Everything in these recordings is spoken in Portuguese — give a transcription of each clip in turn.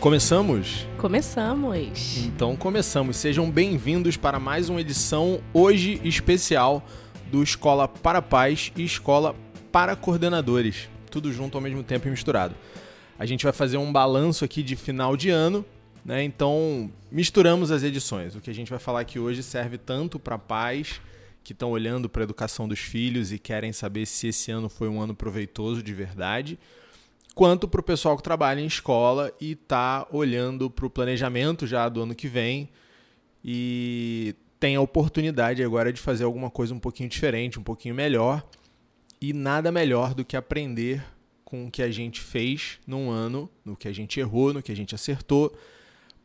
Começamos? Começamos. Então começamos. Sejam bem-vindos para mais uma edição hoje especial do Escola para Pais e Escola para Coordenadores. Tudo junto ao mesmo tempo e misturado. A gente vai fazer um balanço aqui de final de ano, né? Então misturamos as edições. O que a gente vai falar aqui hoje serve tanto para pais que estão olhando para a educação dos filhos e querem saber se esse ano foi um ano proveitoso de verdade, quanto para o pessoal que trabalha em escola e está olhando para o planejamento já do ano que vem e tem a oportunidade agora de fazer alguma coisa um pouquinho diferente, um pouquinho melhor. E nada melhor do que aprender com o que a gente fez num ano, no que a gente errou, no que a gente acertou,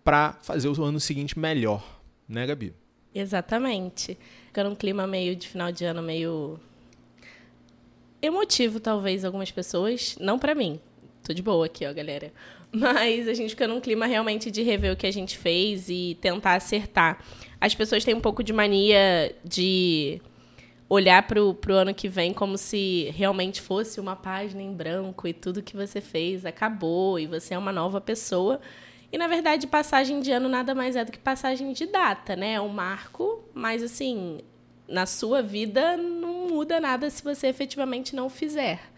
para fazer o ano seguinte melhor, né, Gabi? Exatamente. Ficando um clima meio de final de ano, meio emotivo, talvez, algumas pessoas. Não para mim. Tô de boa aqui, ó, galera. Mas a gente fica num clima realmente de rever o que a gente fez e tentar acertar. As pessoas têm um pouco de mania de olhar para o ano que vem como se realmente fosse uma página em branco e tudo que você fez acabou e você é uma nova pessoa. E, na verdade, passagem de ano nada mais é do que passagem de data, né? É um marco, mas, assim, na sua vida não muda nada se você efetivamente não fizer.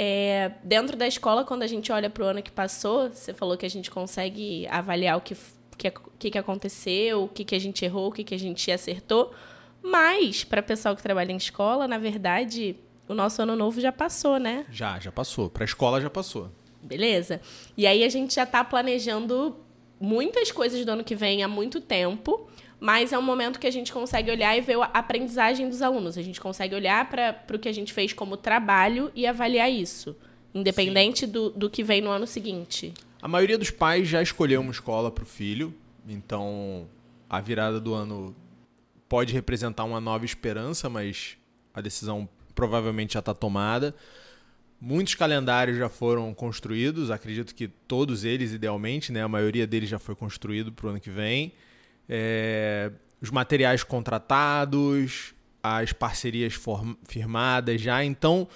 É, dentro da escola, quando a gente olha para o ano que passou, você falou que a gente consegue avaliar o que, que, que aconteceu, o que, que a gente errou, o que, que a gente acertou. Mas, para o pessoal que trabalha em escola, na verdade, o nosso ano novo já passou, né? Já, já passou. Para a escola já passou. Beleza? E aí a gente já está planejando muitas coisas do ano que vem há muito tempo, mas é um momento que a gente consegue olhar e ver a aprendizagem dos alunos. A gente consegue olhar para o que a gente fez como trabalho e avaliar isso, independente do, do que vem no ano seguinte. A maioria dos pais já escolheu uma escola para o filho, então a virada do ano pode representar uma nova esperança, mas a decisão provavelmente já está tomada. Muitos calendários já foram construídos, acredito que todos eles, idealmente, né? a maioria deles já foi construído para o ano que vem. É, os materiais contratados, as parcerias firmadas já. Então,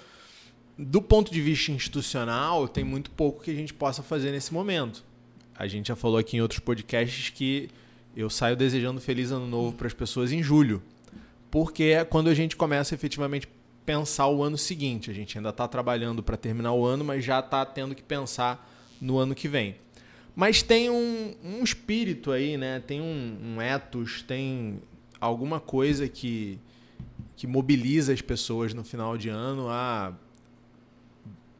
do ponto de vista institucional, tem muito pouco que a gente possa fazer nesse momento. A gente já falou aqui em outros podcasts que eu saio desejando feliz ano novo para as pessoas em julho, porque é quando a gente começa efetivamente pensar o ano seguinte. A gente ainda está trabalhando para terminar o ano, mas já está tendo que pensar no ano que vem. Mas tem um, um espírito aí, né? Tem um, um ethos, tem alguma coisa que, que mobiliza as pessoas no final de ano a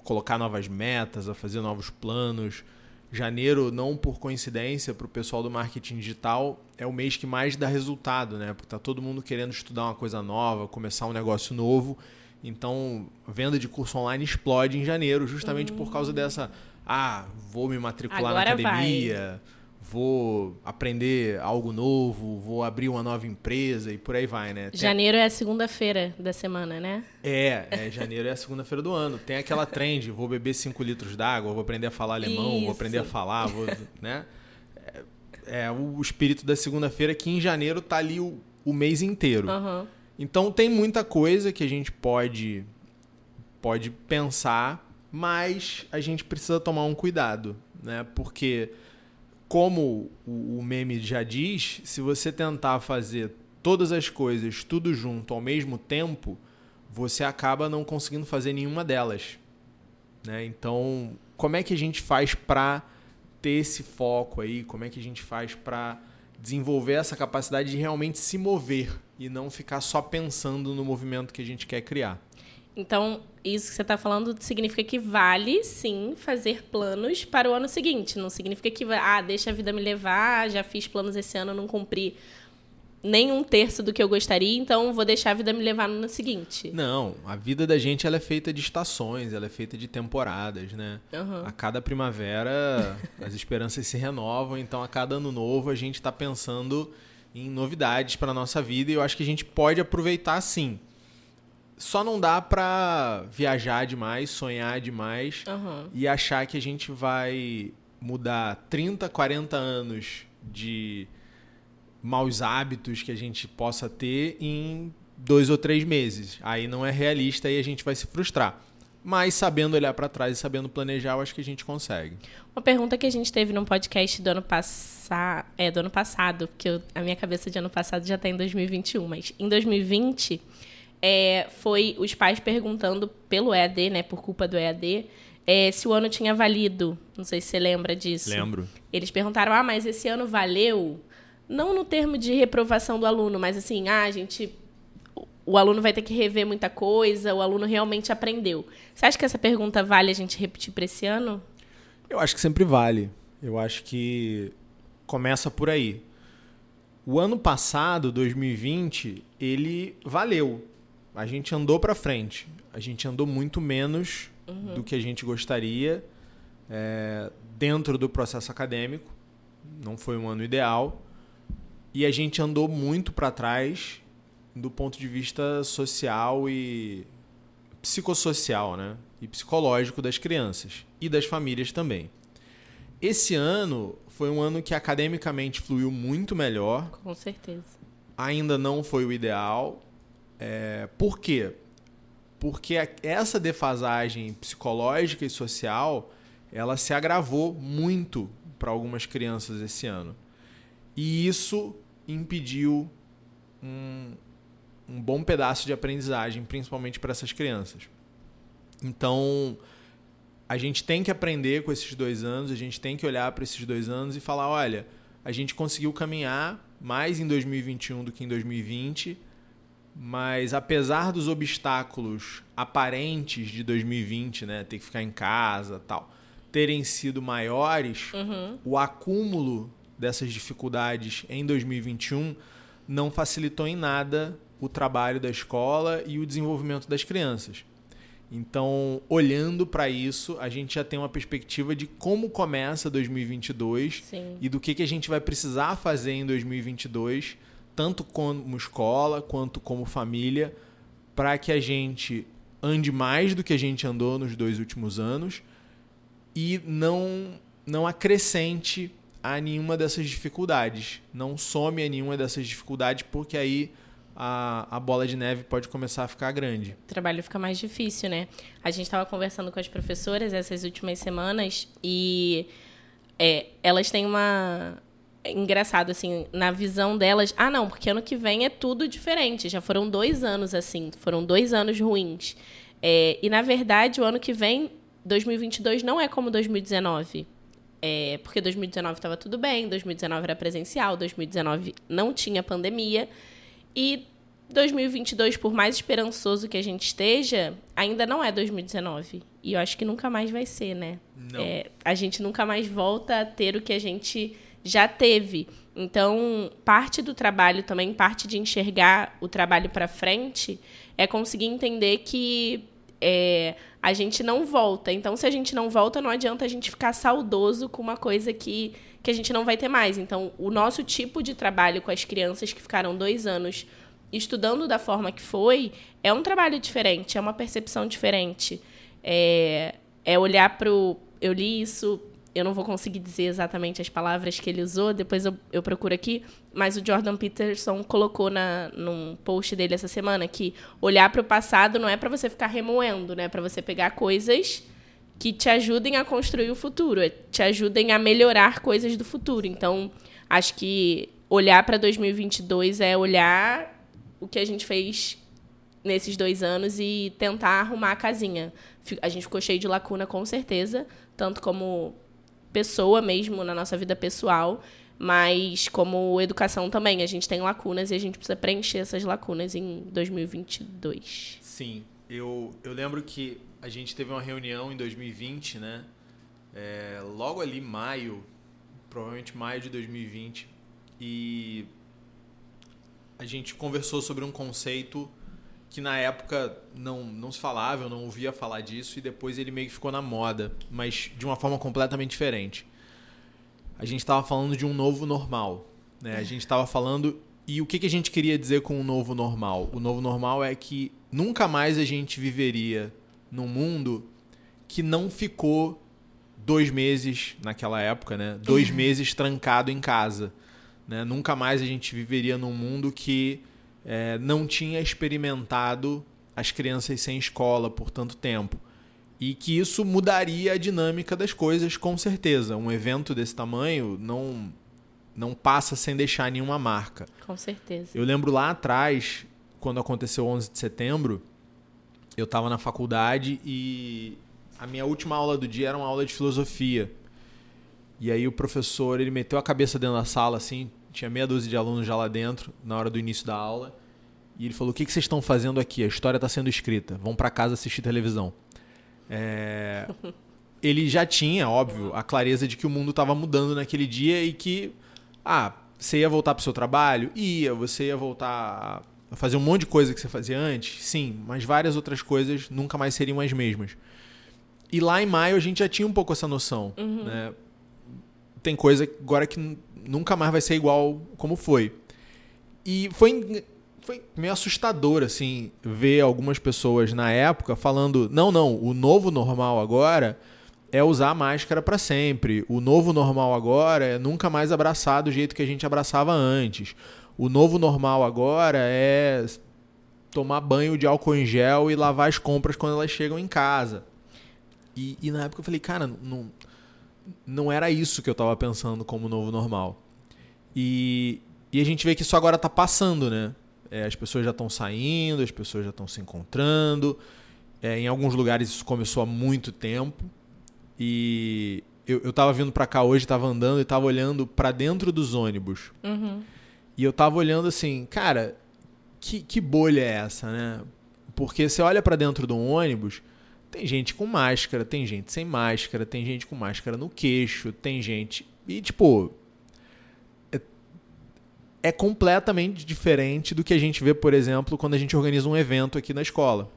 colocar novas metas, a fazer novos planos. Janeiro, não por coincidência, para o pessoal do marketing digital, é o mês que mais dá resultado, né? Porque tá todo mundo querendo estudar uma coisa nova, começar um negócio novo. Então, venda de curso online explode em janeiro, justamente por causa dessa. Ah, vou me matricular Agora na academia, vai. vou aprender algo novo, vou abrir uma nova empresa e por aí vai, né? Tem... Janeiro é a segunda-feira da semana, né? É, é janeiro é a segunda-feira do ano. Tem aquela trend, vou beber 5 litros d'água, vou aprender a falar alemão, Isso. vou aprender a falar, vou, né? É, é o espírito da segunda-feira que em janeiro tá ali o, o mês inteiro. Uhum. Então tem muita coisa que a gente pode pode pensar, mas a gente precisa tomar um cuidado, né? Porque como o, meme já diz, se você tentar fazer todas as coisas tudo junto ao mesmo tempo, você acaba não conseguindo fazer nenhuma delas. Né? Então, como é que a gente faz para ter esse foco aí? Como é que a gente faz para desenvolver essa capacidade de realmente se mover e não ficar só pensando no movimento que a gente quer criar. Então, isso que você está falando significa que vale, sim, fazer planos para o ano seguinte. Não significa que, ah, deixa a vida me levar, já fiz planos esse ano, não cumpri nem um terço do que eu gostaria, então vou deixar a vida me levar no ano seguinte. Não, a vida da gente ela é feita de estações, ela é feita de temporadas, né? Uhum. A cada primavera as esperanças se renovam, então a cada ano novo a gente está pensando em novidades para nossa vida e eu acho que a gente pode aproveitar sim. Só não dá para viajar demais, sonhar demais uhum. e achar que a gente vai mudar 30, 40 anos de maus hábitos que a gente possa ter em dois ou três meses. Aí não é realista e a gente vai se frustrar. Mas sabendo olhar para trás e sabendo planejar, eu acho que a gente consegue. Uma pergunta que a gente teve no podcast do ano passado, é do ano passado, porque eu, a minha cabeça de ano passado já está em 2021, mas em 2020 é, foi os pais perguntando pelo EAD, né, por culpa do EAD, é, se o ano tinha valido. Não sei se você lembra disso. Lembro. Eles perguntaram: "Ah, mas esse ano valeu?" Não no termo de reprovação do aluno, mas assim, ah, a gente o aluno vai ter que rever muita coisa, o aluno realmente aprendeu. Você acha que essa pergunta vale a gente repetir para esse ano? Eu acho que sempre vale. Eu acho que começa por aí. O ano passado, 2020, ele valeu. A gente andou para frente. A gente andou muito menos uhum. do que a gente gostaria é, dentro do processo acadêmico. Não foi um ano ideal. E a gente andou muito para trás do ponto de vista social e psicossocial, né? E psicológico das crianças e das famílias também. Esse ano foi um ano que academicamente fluiu muito melhor. Com certeza. Ainda não foi o ideal. É, por quê? Porque essa defasagem psicológica e social ela se agravou muito para algumas crianças esse ano. E isso impediu um, um bom pedaço de aprendizagem, principalmente para essas crianças. Então, a gente tem que aprender com esses dois anos, a gente tem que olhar para esses dois anos e falar: olha, a gente conseguiu caminhar mais em 2021 do que em 2020, mas apesar dos obstáculos aparentes de 2020, né, ter que ficar em casa, tal, terem sido maiores, uhum. o acúmulo dessas dificuldades em 2021 não facilitou em nada o trabalho da escola e o desenvolvimento das crianças. Então, olhando para isso, a gente já tem uma perspectiva de como começa 2022 Sim. e do que, que a gente vai precisar fazer em 2022, tanto como escola quanto como família, para que a gente ande mais do que a gente andou nos dois últimos anos e não não acrescente a nenhuma dessas dificuldades, não some a nenhuma dessas dificuldades, porque aí a, a bola de neve pode começar a ficar grande. O trabalho fica mais difícil, né? A gente estava conversando com as professoras essas últimas semanas e é, elas têm uma. Engraçado, assim, na visão delas. Ah, não, porque ano que vem é tudo diferente. Já foram dois anos assim, foram dois anos ruins. É, e, na verdade, o ano que vem, 2022, não é como 2019. É, porque 2019 estava tudo bem, 2019 era presencial, 2019 não tinha pandemia. E 2022, por mais esperançoso que a gente esteja, ainda não é 2019. E eu acho que nunca mais vai ser, né? É, a gente nunca mais volta a ter o que a gente já teve. Então, parte do trabalho também, parte de enxergar o trabalho para frente, é conseguir entender que é, a gente não volta. Então, se a gente não volta, não adianta a gente ficar saudoso com uma coisa que que a gente não vai ter mais. Então, o nosso tipo de trabalho com as crianças que ficaram dois anos estudando da forma que foi é um trabalho diferente, é uma percepção diferente. É, é olhar para o. Eu li isso, eu não vou conseguir dizer exatamente as palavras que ele usou, depois eu, eu procuro aqui, mas o Jordan Peterson colocou na, num post dele essa semana que olhar para o passado não é para você ficar remoendo, né? É para você pegar coisas que te ajudem a construir o futuro, é, te ajudem a melhorar coisas do futuro. Então, acho que olhar para 2022 é olhar o que a gente fez nesses dois anos e tentar arrumar a casinha. A gente ficou cheio de lacuna, com certeza, tanto como pessoa mesmo, na nossa vida pessoal, mas como educação também. A gente tem lacunas e a gente precisa preencher essas lacunas em 2022. Sim. Eu, eu lembro que a gente teve uma reunião em 2020, né? É, logo ali, maio, provavelmente maio de 2020, e a gente conversou sobre um conceito que na época não, não se falava, eu não ouvia falar disso, e depois ele meio que ficou na moda, mas de uma forma completamente diferente. A gente estava falando de um novo normal. Né? A gente estava falando. E o que, que a gente queria dizer com o novo normal? O novo normal é que nunca mais a gente viveria num mundo que não ficou dois meses naquela época, né? Dois meses trancado em casa. Né? Nunca mais a gente viveria num mundo que é, não tinha experimentado as crianças sem escola por tanto tempo. E que isso mudaria a dinâmica das coisas, com certeza. Um evento desse tamanho não, não passa sem deixar nenhuma marca. Com certeza. Eu lembro lá atrás, quando aconteceu o 11 de setembro, eu estava na faculdade e a minha última aula do dia era uma aula de filosofia. E aí o professor, ele meteu a cabeça dentro da sala, assim, tinha meia dúzia de alunos já lá dentro, na hora do início da aula. E ele falou: O que, que vocês estão fazendo aqui? A história está sendo escrita. Vão para casa assistir televisão. É... Ele já tinha, óbvio, a clareza de que o mundo estava mudando naquele dia e que, ah, você ia voltar para o seu trabalho? Ia. Você ia voltar a fazer um monte de coisa que você fazia antes? Sim. Mas várias outras coisas nunca mais seriam as mesmas. E lá em maio a gente já tinha um pouco essa noção. Uhum. Né? Tem coisa agora que nunca mais vai ser igual como foi. E foi foi meio assustador, assim, ver algumas pessoas na época falando: não, não, o novo normal agora é usar máscara para sempre. O novo normal agora é nunca mais abraçar do jeito que a gente abraçava antes. O novo normal agora é tomar banho de álcool em gel e lavar as compras quando elas chegam em casa. E, e na época eu falei, cara, não, não era isso que eu estava pensando como novo normal. E, e a gente vê que isso agora está passando, né? É, as pessoas já estão saindo, as pessoas já estão se encontrando. É, em alguns lugares isso começou há muito tempo. E eu, eu tava vindo para cá hoje, tava andando e tava olhando para dentro dos ônibus. Uhum. E eu tava olhando assim, cara, que, que bolha é essa, né? Porque você olha para dentro de um ônibus, tem gente com máscara, tem gente sem máscara, tem gente com máscara no queixo, tem gente. E, tipo, é completamente diferente do que a gente vê, por exemplo, quando a gente organiza um evento aqui na escola.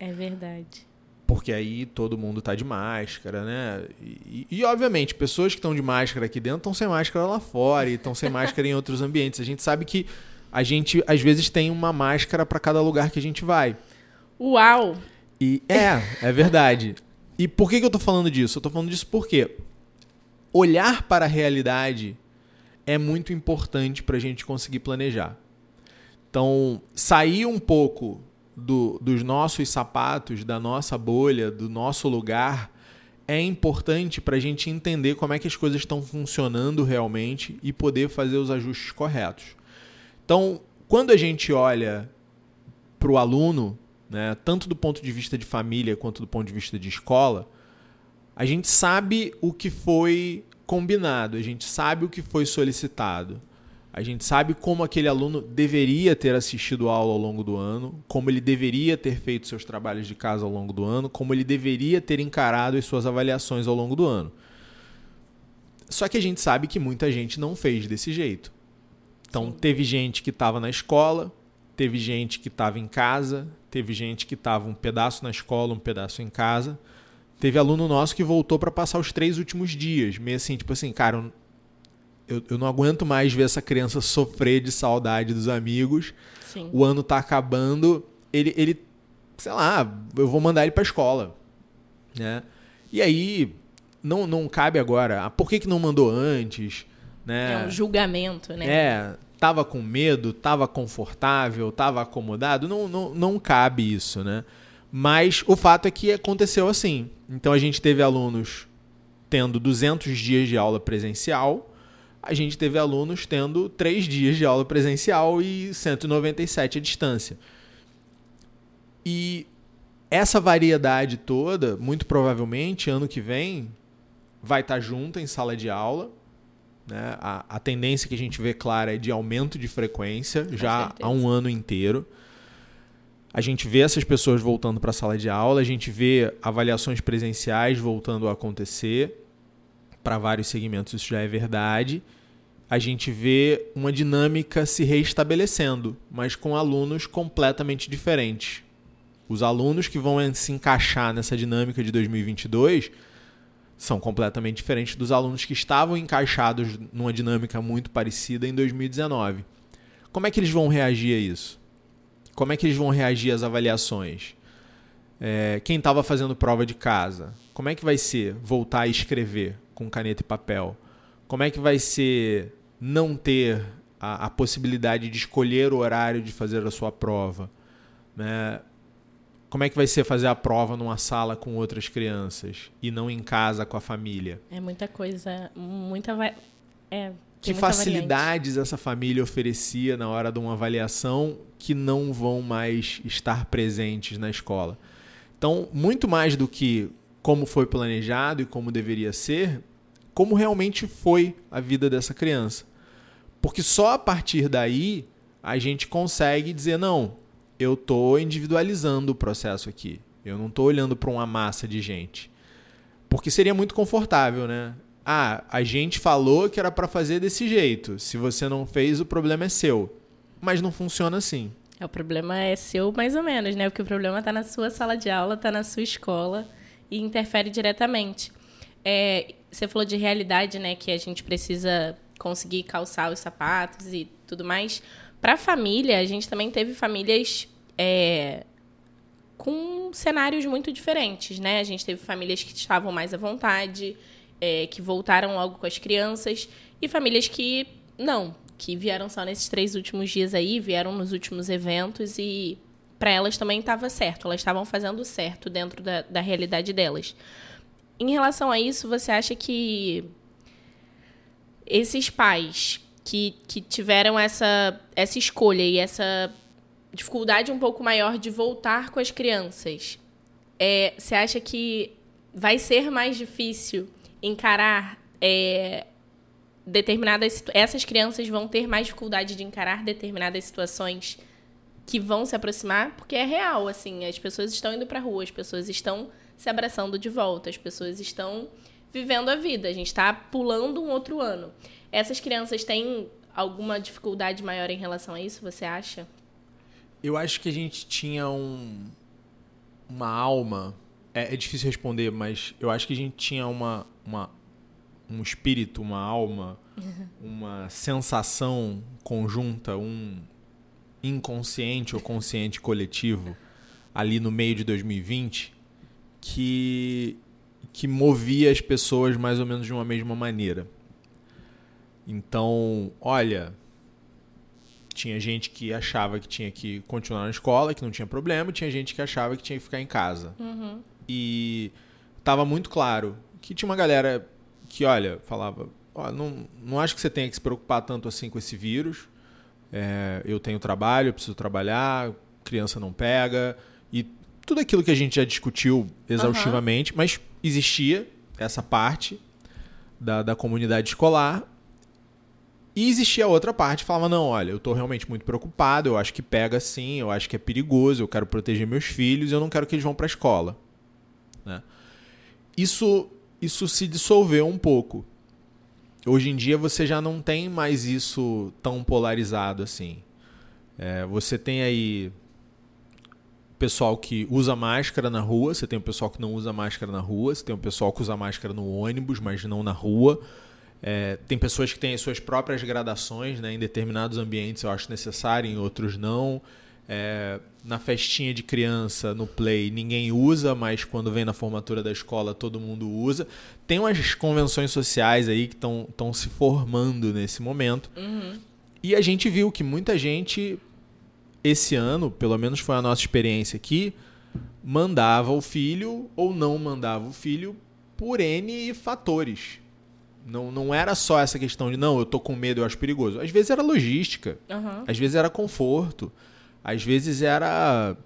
É verdade. Porque aí todo mundo tá de máscara, né? E, e obviamente, pessoas que estão de máscara aqui dentro estão sem máscara lá fora e estão sem máscara em outros ambientes. A gente sabe que a gente, às vezes, tem uma máscara para cada lugar que a gente vai. Uau! E é, é verdade. E por que, que eu tô falando disso? Eu tô falando disso porque olhar para a realidade é muito importante para a gente conseguir planejar. Então, sair um pouco do, dos nossos sapatos, da nossa bolha, do nosso lugar, é importante para a gente entender como é que as coisas estão funcionando realmente e poder fazer os ajustes corretos. Então, quando a gente olha para o aluno, né, tanto do ponto de vista de família quanto do ponto de vista de escola, a gente sabe o que foi combinado, a gente sabe o que foi solicitado. A gente sabe como aquele aluno deveria ter assistido a aula ao longo do ano, como ele deveria ter feito seus trabalhos de casa ao longo do ano, como ele deveria ter encarado as suas avaliações ao longo do ano. Só que a gente sabe que muita gente não fez desse jeito. Então, teve gente que estava na escola, teve gente que estava em casa, teve gente que estava um pedaço na escola, um pedaço em casa. Teve aluno nosso que voltou para passar os três últimos dias. Meio assim, tipo assim, cara, eu, eu não aguento mais ver essa criança sofrer de saudade dos amigos. Sim. O ano tá acabando. Ele, ele, sei lá, eu vou mandar ele pra escola. Né? E aí, não, não cabe agora. Ah, por que, que não mandou antes? Né? É um julgamento, né? É, tava com medo, tava confortável, tava acomodado. Não, não, não cabe isso, né? Mas o fato é que aconteceu assim. Então a gente teve alunos tendo 200 dias de aula presencial, a gente teve alunos tendo 3 dias de aula presencial e 197 à distância. E essa variedade toda, muito provavelmente, ano que vem, vai estar junta em sala de aula. Né? A, a tendência que a gente vê clara é de aumento de frequência Com já certeza. há um ano inteiro. A gente vê essas pessoas voltando para a sala de aula, a gente vê avaliações presenciais voltando a acontecer. Para vários segmentos isso já é verdade. A gente vê uma dinâmica se reestabelecendo, mas com alunos completamente diferentes. Os alunos que vão se encaixar nessa dinâmica de 2022 são completamente diferentes dos alunos que estavam encaixados numa dinâmica muito parecida em 2019. Como é que eles vão reagir a isso? Como é que eles vão reagir às avaliações? É, quem estava fazendo prova de casa, como é que vai ser voltar a escrever com caneta e papel? Como é que vai ser não ter a, a possibilidade de escolher o horário de fazer a sua prova? Né? Como é que vai ser fazer a prova numa sala com outras crianças e não em casa com a família? É muita coisa, muita é, que facilidades variante. essa família oferecia na hora de uma avaliação que não vão mais estar presentes na escola. Então, muito mais do que como foi planejado e como deveria ser, como realmente foi a vida dessa criança. Porque só a partir daí a gente consegue dizer: não, eu estou individualizando o processo aqui. Eu não estou olhando para uma massa de gente. Porque seria muito confortável, né? Ah, a gente falou que era para fazer desse jeito. Se você não fez, o problema é seu. Mas não funciona assim. É, o problema é seu mais ou menos, né? Porque o problema está na sua sala de aula, está na sua escola e interfere diretamente. É, você falou de realidade, né? Que a gente precisa conseguir calçar os sapatos e tudo mais. Para família, a gente também teve famílias é, com cenários muito diferentes, né? A gente teve famílias que estavam mais à vontade, é, que voltaram logo com as crianças, e famílias que não, que vieram só nesses três últimos dias aí, vieram nos últimos eventos e para elas também estava certo, elas estavam fazendo certo dentro da, da realidade delas. Em relação a isso, você acha que esses pais que, que tiveram essa, essa escolha e essa dificuldade um pouco maior de voltar com as crianças, é, você acha que vai ser mais difícil encarar é, determinadas essas crianças vão ter mais dificuldade de encarar determinadas situações que vão se aproximar? Porque é real assim as pessoas estão indo para rua as pessoas estão se abraçando de volta as pessoas estão vivendo a vida a gente está pulando um outro ano essas crianças têm alguma dificuldade maior em relação a isso você acha eu acho que a gente tinha um uma alma é, é difícil responder mas eu acho que a gente tinha uma uma, um espírito, uma alma, uma sensação conjunta, um inconsciente ou consciente coletivo ali no meio de 2020 que que movia as pessoas mais ou menos de uma mesma maneira. Então, olha, tinha gente que achava que tinha que continuar na escola, que não tinha problema, tinha gente que achava que tinha que ficar em casa. Uhum. E estava muito claro que tinha uma galera que, olha, falava, oh, não, não acho que você tenha que se preocupar tanto assim com esse vírus. É, eu tenho trabalho, eu preciso trabalhar, criança não pega. E tudo aquilo que a gente já discutiu exaustivamente, uhum. mas existia essa parte da, da comunidade escolar. E existia a outra parte que falava: não, olha, eu estou realmente muito preocupado, eu acho que pega sim, eu acho que é perigoso, eu quero proteger meus filhos, eu não quero que eles vão para a escola. Né? Isso isso se dissolveu um pouco. Hoje em dia você já não tem mais isso tão polarizado assim. É, você tem aí pessoal que usa máscara na rua, você tem o pessoal que não usa máscara na rua, você tem o pessoal que usa máscara no ônibus, mas não na rua. É, tem pessoas que têm as suas próprias gradações, né? em determinados ambientes eu acho necessário, em outros não. É, na festinha de criança, no play, ninguém usa, mas quando vem na formatura da escola todo mundo usa. Tem umas convenções sociais aí que estão se formando nesse momento. Uhum. E a gente viu que muita gente, esse ano, pelo menos foi a nossa experiência aqui, mandava o filho ou não mandava o filho por N fatores. Não, não era só essa questão de, não, eu tô com medo, eu acho perigoso. Às vezes era logística, uhum. às vezes era conforto às vezes era,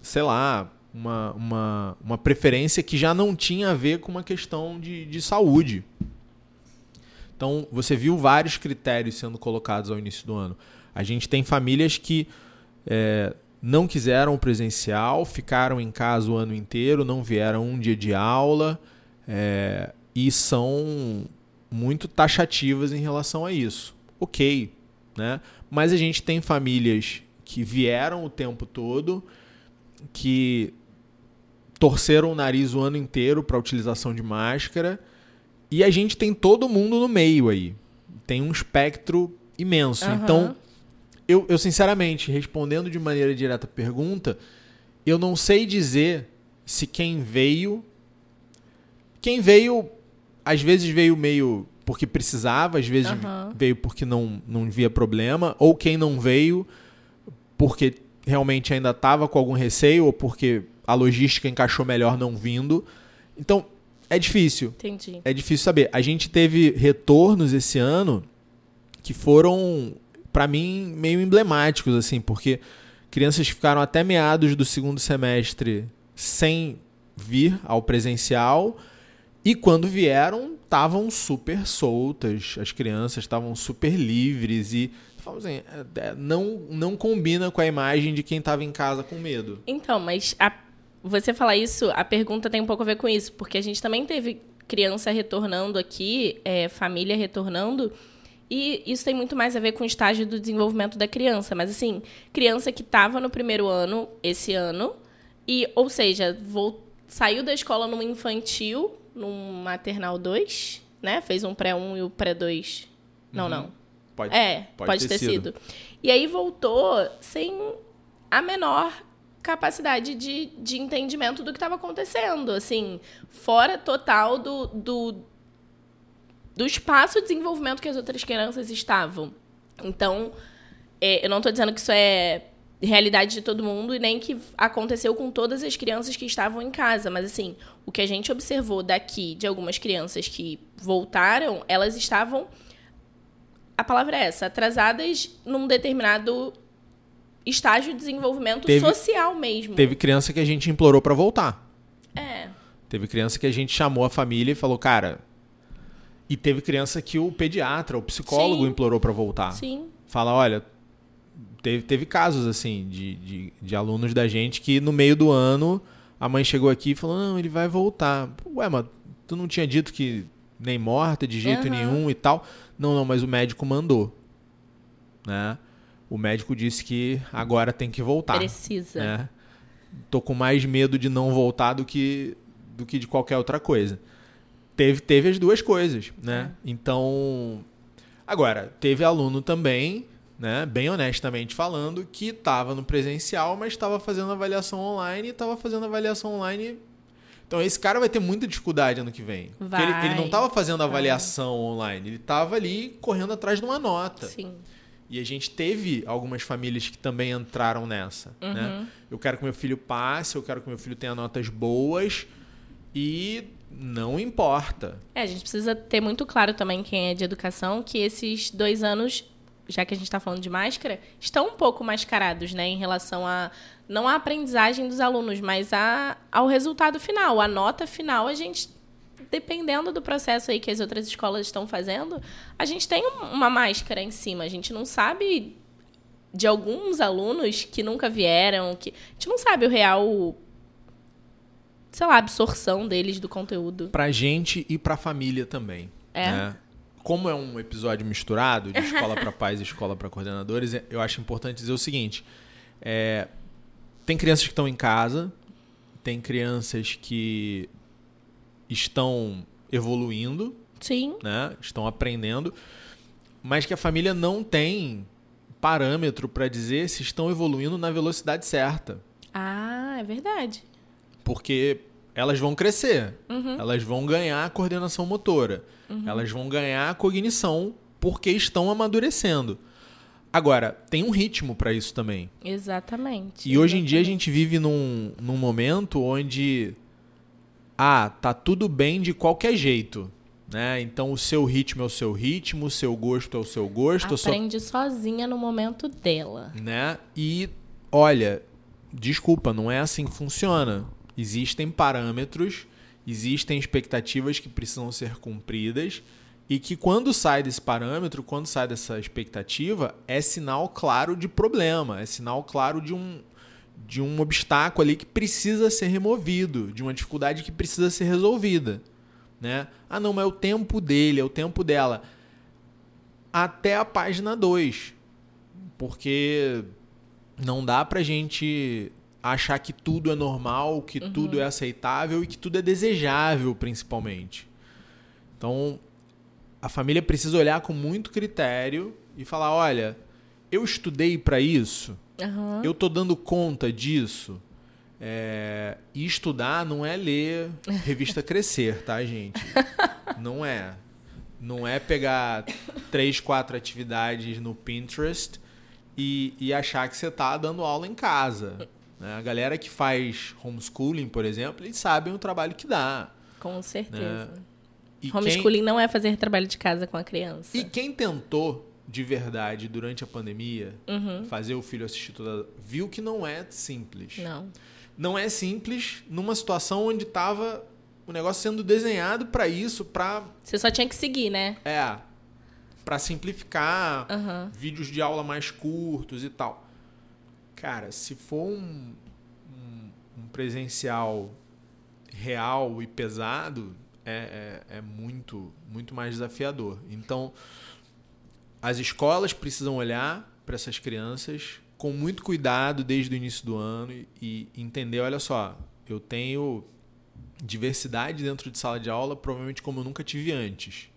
sei lá, uma, uma, uma preferência que já não tinha a ver com uma questão de, de saúde. Então, você viu vários critérios sendo colocados ao início do ano. A gente tem famílias que é, não quiseram o presencial, ficaram em casa o ano inteiro, não vieram um dia de aula é, e são muito taxativas em relação a isso. Ok, né? Mas a gente tem famílias que vieram o tempo todo, que torceram o nariz o ano inteiro para a utilização de máscara, e a gente tem todo mundo no meio aí. Tem um espectro imenso. Uhum. Então, eu, eu sinceramente, respondendo de maneira direta a pergunta, eu não sei dizer se quem veio. Quem veio, às vezes veio meio porque precisava, às vezes uhum. veio porque não, não via problema, ou quem não veio porque realmente ainda estava com algum receio ou porque a logística encaixou melhor não vindo. Então, é difícil. Entendi. É difícil saber. A gente teve retornos esse ano que foram, para mim, meio emblemáticos, assim, porque crianças ficaram até meados do segundo semestre sem vir ao presencial e quando vieram estavam super soltas, as crianças estavam super livres e assim, é, não, não combina com a imagem de quem estava em casa com medo. Então, mas a, você falar isso, a pergunta tem um pouco a ver com isso, porque a gente também teve criança retornando aqui, é, família retornando, e isso tem muito mais a ver com o estágio do desenvolvimento da criança. Mas, assim, criança que estava no primeiro ano, esse ano, e, ou seja, vou, saiu da escola no infantil, num maternal 2, né? Fez um pré-1 e o pré-2. Não, Uhum. não. Pode, É, pode, ter, sido. E aí voltou sem a menor capacidade de, de entendimento do que estava acontecendo. Assim, fora total do, do, do espaço de desenvolvimento que as outras crianças estavam. Então, é, eu não estou dizendo que isso é realidade de todo mundo e nem que aconteceu com todas as crianças que estavam em casa, mas assim, o que a gente observou daqui de algumas crianças que voltaram, elas estavam a palavra é essa, atrasadas num determinado estágio de desenvolvimento Teve- social mesmo. Teve criança que a gente implorou para voltar. É. Teve criança que a gente chamou a família e falou, cara. E teve criança que o pediatra, o psicólogo Sim. implorou para voltar. Sim. Fala, olha, teve, teve casos assim de, de, de alunos da gente que no meio do ano a mãe chegou aqui e falou, não, ele vai voltar. Ué, mas tu não tinha dito que nem morta de jeito Aham. nenhum e tal? Não, não, mas o médico mandou. Né? O médico disse que agora tem que voltar. Precisa. né? Tô com mais medo de não voltar do que, do que de qualquer outra coisa. Teve, teve as duas coisas, né? Então, agora, teve aluno também, né, bem honestamente falando, que estava no presencial, mas estava fazendo avaliação online e estava fazendo avaliação online. Então, esse cara vai ter muita dificuldade ano que vem. Porque ele, ele não Vai. estava fazendo avaliação online, ele estava ali correndo atrás de uma nota. Sim. E a gente teve algumas famílias que também entraram nessa. Uhum. Né? Eu quero que meu filho passe, eu quero que meu filho tenha notas boas e não importa. É, a gente precisa ter muito claro também, quem é de educação, que esses dois anos, já que a gente está falando de máscara, estão um pouco mascarados, né, em relação a não a aprendizagem dos alunos, mas a, ao resultado final, a nota final, a gente dependendo do processo aí que as outras escolas estão fazendo, a gente tem um- uma máscara em cima, a gente não sabe de alguns alunos que nunca vieram, que a gente não sabe o real sei lá, absorção deles do conteúdo. Pra gente e pra família também. É. né? Como é um episódio misturado de escola para pais e escola para coordenadores, eu acho importante dizer o seguinte: é, tem crianças que estão em casa, tem crianças que estão evoluindo, Sim. né? Estão aprendendo, mas que a família não tem parâmetro para dizer se estão evoluindo na velocidade certa, Ah, é verdade. porque elas vão crescer, Uhum. elas vão ganhar coordenação motora, elas vão ganhar cognição porque estão amadurecendo. Agora, tem um ritmo para isso também. Exatamente. E hoje em dia a exatamente. gente vive num, num momento onde ah, tá tudo bem de qualquer jeito, né? Então o seu ritmo é o seu ritmo, o seu gosto é o seu gosto, aprende sozinha no momento dela. né? E olha, desculpa, não é assim que funciona. Existem parâmetros, existem expectativas que precisam ser cumpridas e que quando sai desse parâmetro, quando sai dessa expectativa, é sinal claro de problema, é sinal claro de um de um obstáculo ali que precisa ser removido, de uma dificuldade que precisa ser resolvida, né? Ah, não, mas é o tempo dele, é o tempo dela. Até a página 2. Porque não dá pra gente achar que tudo é normal, que tudo é aceitável e que tudo é desejável, principalmente. Então, a família precisa olhar com muito critério e falar: olha, eu estudei pra isso, Aham. eu tô dando conta disso. É, E estudar não é ler revista Crescer, tá, gente? Não é. Não é pegar três, quatro atividades no Pinterest e, e achar que você tá dando aula em casa. Né? A galera que faz homeschooling, por exemplo, eles sabem o trabalho que dá. Com certeza. Né? Homeschooling quem... não é fazer trabalho de casa com a criança. E quem tentou de verdade durante a pandemia, uhum. fazer o filho assistir toda, viu que não é simples. Não. Não é simples numa situação onde estava o negócio sendo desenhado para isso, para Você só tinha que seguir, né? É. Para simplificar, uhum. vídeos de aula mais curtos e tal. Cara, se for um, um, um presencial real e pesado, é, é, é, muito, muito mais desafiador. Então, as escolas precisam olhar para essas crianças com muito cuidado desde o início do ano e, e entender, olha só, eu tenho diversidade dentro de sala de aula, provavelmente como eu nunca tive antes.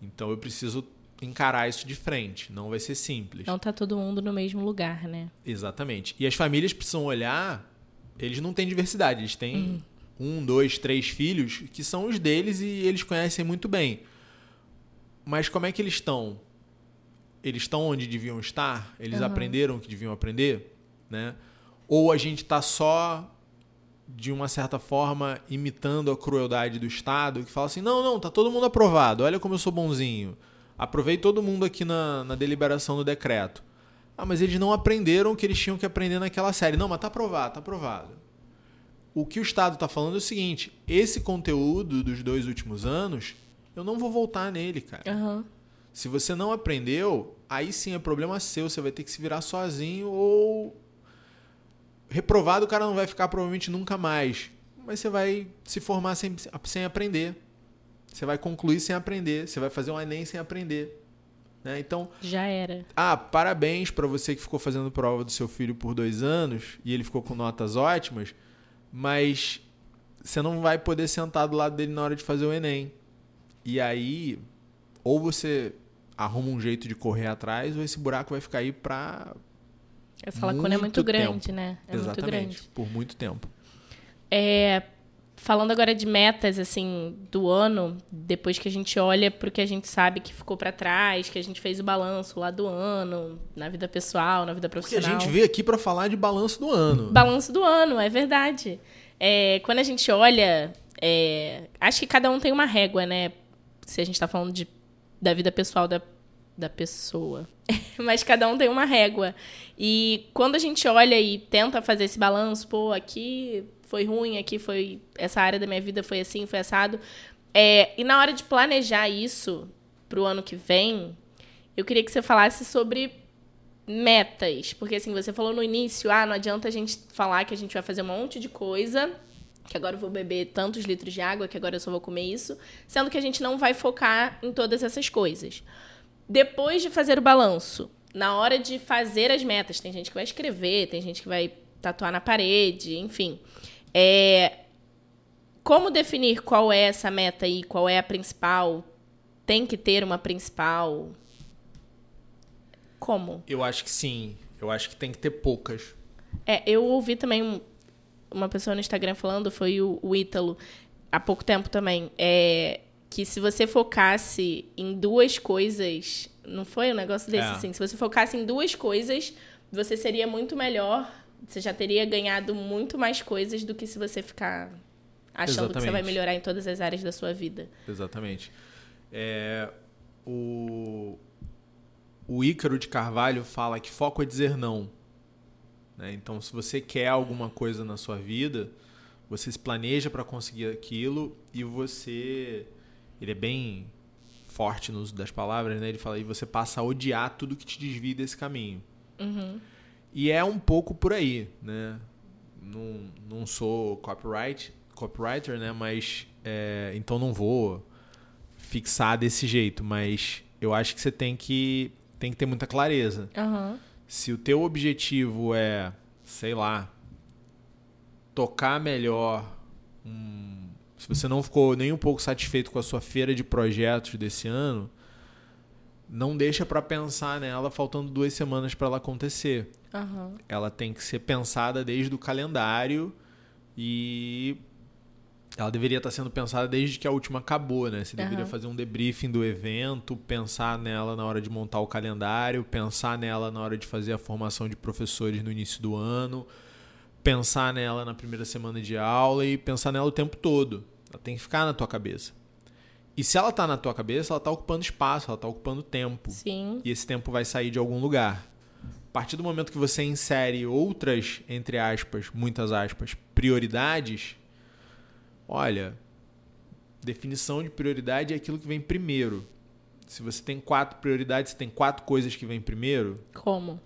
Então eu preciso encarar isso de frente. Não vai ser simples. Não tá todo mundo no mesmo lugar, né? Exatamente. E as famílias precisam olhar. Eles não têm diversidade. Eles têm uhum. um, dois, três filhos que são os deles e eles conhecem muito bem. Mas como é que eles estão? Eles estão onde deviam estar? Eles uhum. aprenderam o que deviam aprender? Né? Ou a gente está só de uma certa forma imitando a crueldade do Estado, que fala assim: não, não, tá todo mundo aprovado, olha como eu sou bonzinho. Aprovei todo mundo aqui na, na deliberação do decreto. Ah, mas eles não aprenderam o que eles tinham que aprender naquela série. Não, mas tá aprovado, tá aprovado. O que o Estado está falando é o seguinte: esse conteúdo dos dois últimos anos, eu não vou voltar nele, cara. Uhum. Se você não aprendeu, aí sim é problema seu. Você vai ter que se virar sozinho ou reprovado o cara não vai ficar provavelmente nunca mais. Mas você vai se formar sem, sem aprender. Você vai concluir sem aprender. Você vai fazer um Enem sem aprender. Né? Então. Já era. Ah, parabéns para você que ficou fazendo prova do seu filho por dois anos e ele ficou com notas ótimas, mas você não vai poder sentar do lado dele na hora de fazer o Enem. E aí, ou você arruma um jeito de correr atrás, ou esse buraco vai ficar aí para essa lacuna é muito grande, tempo. né? É Exatamente, muito grande. por muito tempo. É, falando agora de metas assim do ano, depois que a gente olha o que a gente sabe que ficou para trás, que a gente fez o balanço lá do ano, na vida pessoal, na vida profissional. Porque a gente veio aqui para falar de balanço do ano. Balanço do ano, é verdade. É, quando a gente olha, é, acho que cada um tem uma régua, né? Se a gente está falando de, da vida pessoal da da pessoa. Mas cada um tem uma régua. E quando a gente olha e tenta fazer esse balanço, pô, aqui foi ruim, aqui foi. Essa área da minha vida foi assim, foi assado. É, e na hora de planejar isso pro ano que vem, eu queria que você falasse sobre metas. Porque assim, você falou no início, ah, não adianta a gente falar que a gente vai fazer um monte de coisa que agora eu vou beber tantos litros de água, que agora eu só vou comer isso, sendo que a gente não vai focar em todas essas coisas. Depois de fazer o balanço, na hora de fazer as metas, tem gente que vai escrever, tem gente que vai tatuar na parede, enfim. É, como definir qual é essa meta aí, qual é a principal? Tem que ter uma principal? Como? Eu acho que sim. Eu acho que tem que ter poucas. É, eu ouvi também uma pessoa no Instagram falando, foi o, o Ítalo, há pouco tempo também. É, que se você focasse em duas coisas, não foi um negócio desse é. assim, se você focasse em duas coisas, você seria muito melhor, você já teria ganhado muito mais coisas do que se você ficar achando Exatamente. que você vai melhorar em todas as áreas da sua vida. Exatamente. É, o, o Ícaro de Carvalho fala que foco é dizer não. Né? Então, se você quer alguma coisa na sua vida, você se planeja para conseguir aquilo e você ele é bem forte no uso das palavras, né? Ele fala, e você passa a odiar tudo que te desvia desse caminho. Uhum. E é um pouco por aí, né? Não, não sou copyright, copywriter, né? Mas, é, então não vou fixar desse jeito, mas eu acho que você tem que, tem que ter muita clareza. Uhum. Se o teu objetivo é, sei lá, tocar melhor um se você não ficou nem um pouco satisfeito com a sua feira de projetos desse ano, não deixa para pensar nela faltando duas semanas para ela acontecer. Uhum. Ela tem que ser pensada desde o calendário e ela deveria estar sendo pensada desde que a última acabou, né? Você deveria uhum. fazer um debriefing do evento, pensar nela na hora de montar o calendário, pensar nela na hora de fazer a formação de professores no início do ano, pensar nela na primeira semana de aula e pensar nela o tempo todo. Ela tem que ficar na tua cabeça. E se ela está na tua cabeça, ela está ocupando espaço, ela está ocupando tempo. Sim. E esse tempo vai sair de algum lugar. A partir do momento que você insere outras, entre aspas, muitas aspas, prioridades, olha, definição de prioridade é aquilo que vem primeiro. Se você tem quatro prioridades, você tem quatro coisas que vêm primeiro. Como?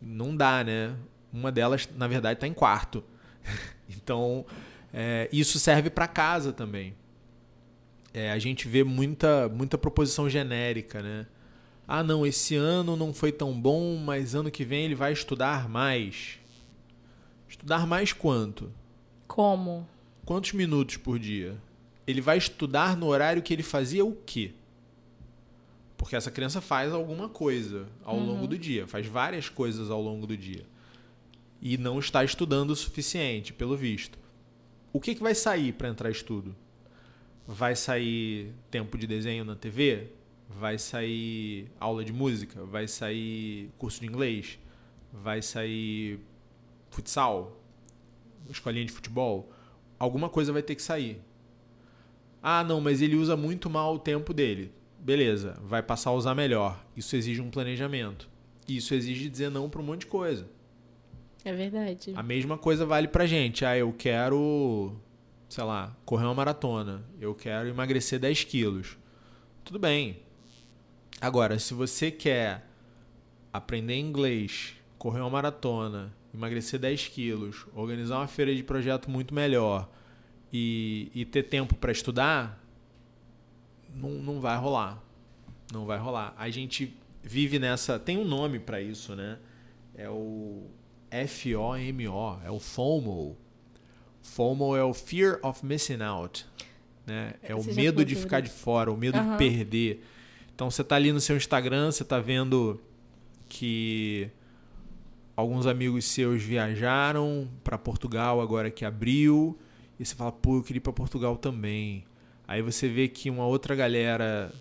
Não dá, né? Uma delas, na verdade, está em quarto. então, é, isso serve para casa também. É, a gente vê muita, muita proposição genérica, né? Ah, não, esse ano não foi tão bom, mas ano que vem ele vai estudar mais. Estudar mais quanto? Como? Quantos minutos por dia? Ele vai estudar no horário que ele fazia o quê? Porque essa criança faz alguma coisa ao uhum. longo do dia, faz várias coisas ao longo do dia. E não está estudando o suficiente, pelo visto. O que, que vai sair para entrar estudo? Vai sair tempo de desenho na TV? Vai sair aula de música? Vai sair curso de inglês? Vai sair futsal? Escolinha de futebol? Alguma coisa vai ter que sair. Ah, não, mas ele usa muito mal o tempo dele beleza, vai passar a usar melhor. Isso exige um planejamento. Isso exige dizer não para um monte de coisa. É verdade. A mesma coisa vale pra gente. Ah, eu quero, sei lá, correr uma maratona. Eu quero emagrecer 10 quilos. Tudo bem. Agora, se você quer aprender inglês, correr uma maratona, emagrecer 10 quilos, organizar uma feira de projeto muito melhor e, e ter tempo para estudar, não, não vai rolar. Não vai rolar. A gente vive nessa. Tem um nome para isso, né? É o FOMO, é o FOMO. FOMO é o Fear of Missing Out. Né? É o medo de ficar de fora, o medo uhum. de perder. Então você está ali no seu Instagram, você está vendo que alguns amigos seus viajaram para Portugal agora que abriu. E você fala, pô, eu queria ir para Portugal também. Aí você vê que uma outra galera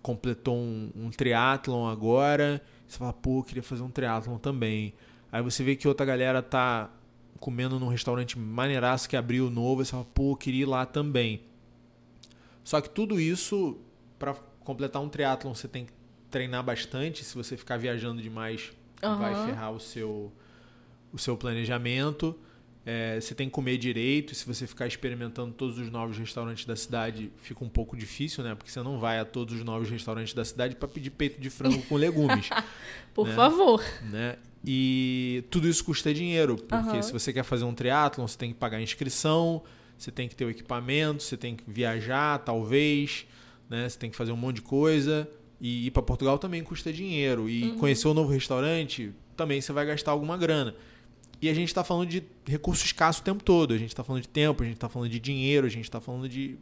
completou um, um triatlon agora. Você fala, pô, eu queria fazer um triatlon também. Aí você vê que outra galera tá comendo num restaurante maneiraço que abriu novo. E você fala, pô, eu queria ir lá também. Só que tudo isso, para completar um triatlon, você tem que treinar bastante. Se você ficar viajando demais, uhum. vai ferrar o seu, o seu planejamento. É, você tem que comer direito. Se você ficar experimentando todos os novos restaurantes da cidade, fica um pouco difícil, né? Porque você não vai a todos os novos restaurantes da cidade para pedir peito de frango com legumes. Por né? favor. Né? E tudo isso custa dinheiro, porque uhum. se você quer fazer um triatlon, você tem que pagar inscrição, você tem que ter o equipamento, você tem que viajar, talvez, né? Você tem que fazer um monte de coisa. E ir para Portugal também custa dinheiro. E uhum. conhecer um novo restaurante, também você vai gastar alguma grana. E a gente está falando de recurso escasso o tempo todo. A gente está falando de tempo, a gente está falando de dinheiro, a gente está falando de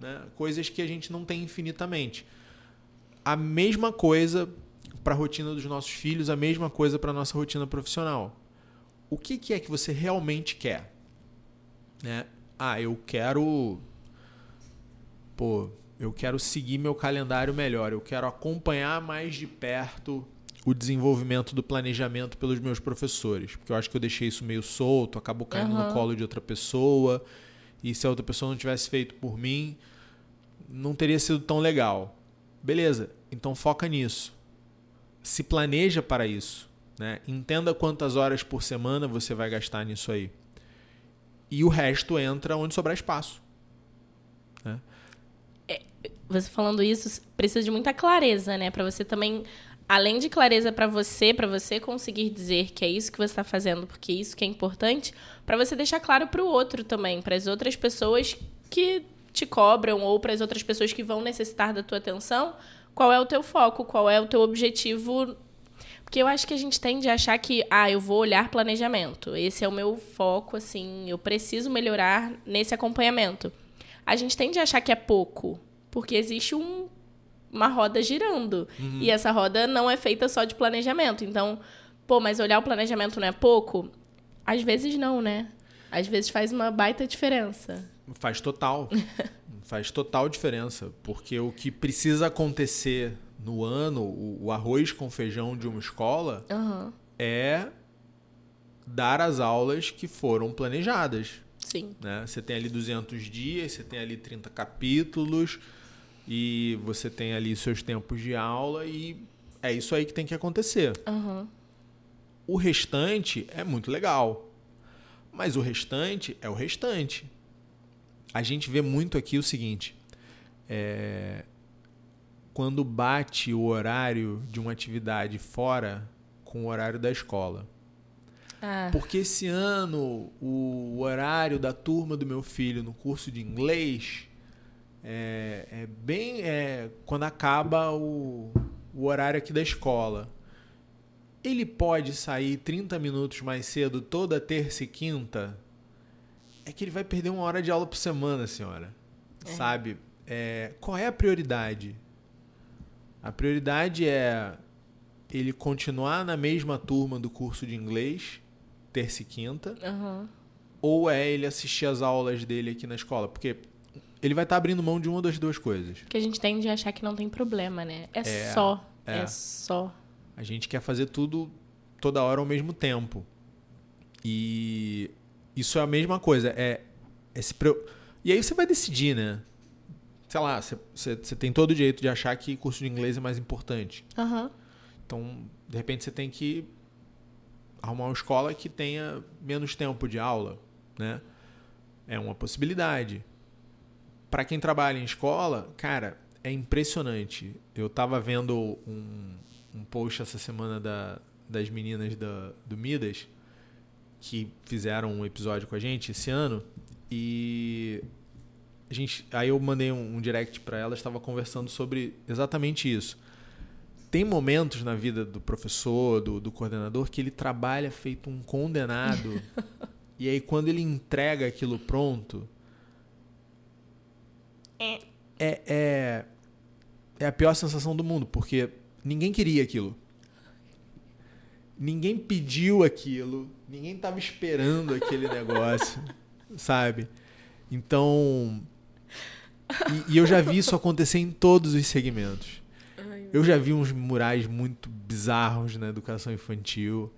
né, coisas que a gente não tem infinitamente. A mesma coisa para a rotina dos nossos filhos, a mesma coisa para a nossa rotina profissional. O que, que é que você realmente quer? Né? Ah, eu quero. Pô, eu quero seguir meu calendário melhor, eu quero acompanhar mais de perto o desenvolvimento do planejamento pelos meus professores. Porque eu acho que eu deixei isso meio solto, acabou caindo uhum. no colo de outra pessoa. E se a outra pessoa não tivesse feito por mim, não teria sido tão legal. Beleza, então foca nisso. Se planeja para isso. Né? Entenda quantas horas por semana você vai gastar nisso aí. E o resto entra onde sobrar espaço. Né? É, você falando isso, precisa de muita clareza, né? Para você também além de clareza para você, para você conseguir dizer que é isso que você está fazendo, porque é isso que é importante, para você deixar claro para o outro também, para as outras pessoas que te cobram ou para as outras pessoas que vão necessitar da tua atenção, qual é o teu foco, qual é o teu objetivo. Porque eu acho que a gente tende a achar que, ah, eu vou olhar planejamento. Esse é o meu foco, assim, eu preciso melhorar nesse acompanhamento. A gente tende a achar que é pouco, porque existe um uma roda girando. Uhum. E essa roda não é feita só de planejamento. Então, pô, mas olhar o planejamento não é pouco? Às vezes não, né? Às vezes faz uma baita diferença. Faz total. faz total diferença. Porque o que precisa acontecer no ano, o, arroz com feijão de uma escola, uhum. é dar as aulas que foram planejadas. Sim. Né? Você tem ali 200 dias, você tem ali 30 capítulos e você tem ali seus tempos de aula e é isso aí que tem que acontecer. Uhum. O restante é muito legal, mas o restante é o restante. A gente vê muito aqui o seguinte: é, quando bate o horário de uma atividade fora com o horário da escola. Ah, Porque esse ano o horário da turma do meu filho no curso de inglês é, é bem é, quando acaba o, o horário aqui da escola. Ele pode sair 30 minutos mais cedo toda terça e quinta? É que ele vai perder uma hora de aula por semana, senhora. Sabe? É, qual é a prioridade? A prioridade é ele continuar na mesma turma do curso de inglês, terça e quinta, aham. ou é ele assistir as aulas dele aqui na escola? Porque ele vai estar abrindo mão de uma das duas coisas. Porque a gente tende a achar que não tem problema, né? É, É, só. é. É. só. A gente quer fazer tudo toda hora ao mesmo tempo. E isso é a mesma coisa. É, é se preo- E aí você vai decidir, né? Sei lá, você, você, você tem todo o direito de achar que curso de inglês é mais importante. Aham. Então, de repente, você tem que arrumar uma escola que tenha menos tempo de aula, né? É uma possibilidade. Para quem trabalha em escola, cara, é impressionante. Eu tava vendo um, um post essa semana da, das meninas da, do Midas que fizeram um episódio com a gente esse ano e a gente, aí eu mandei um, um direct para elas, estava conversando sobre exatamente isso tem momentos na vida do professor, do, do coordenador, que ele trabalha feito um condenado. e aí, quando ele entrega aquilo pronto. É. É, é, é a pior sensação do mundo, porque ninguém queria aquilo. Ninguém pediu aquilo, ninguém estava esperando aquele negócio, sabe? Então. E, e eu já vi isso acontecer em todos os segmentos. Eu já vi uns murais muito bizarros na educação infantil.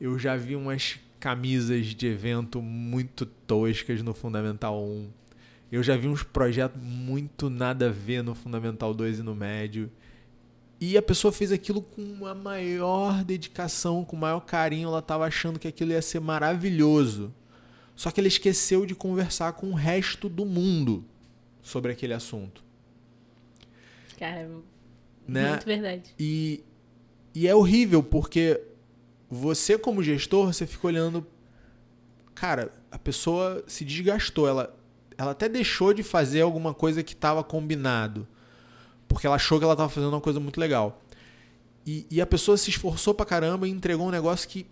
Eu já vi umas camisas de evento muito toscas no Fundamental 1. Eu já vi uns projetos muito nada a ver no Fundamental 2 e no médio. E a pessoa fez aquilo com a maior dedicação, com o maior carinho. Ela estava achando que aquilo ia ser maravilhoso. Só que ela esqueceu de conversar com o resto do mundo sobre aquele assunto. Cara, Né? muito verdade. E, e é horrível porque você, como gestor, você fica olhando. Cara, a pessoa se desgastou. Ela, ela até deixou de fazer alguma coisa que estava combinado. Porque ela achou que ela estava fazendo uma coisa muito legal. E, e a pessoa se esforçou pra caramba e entregou um negócio que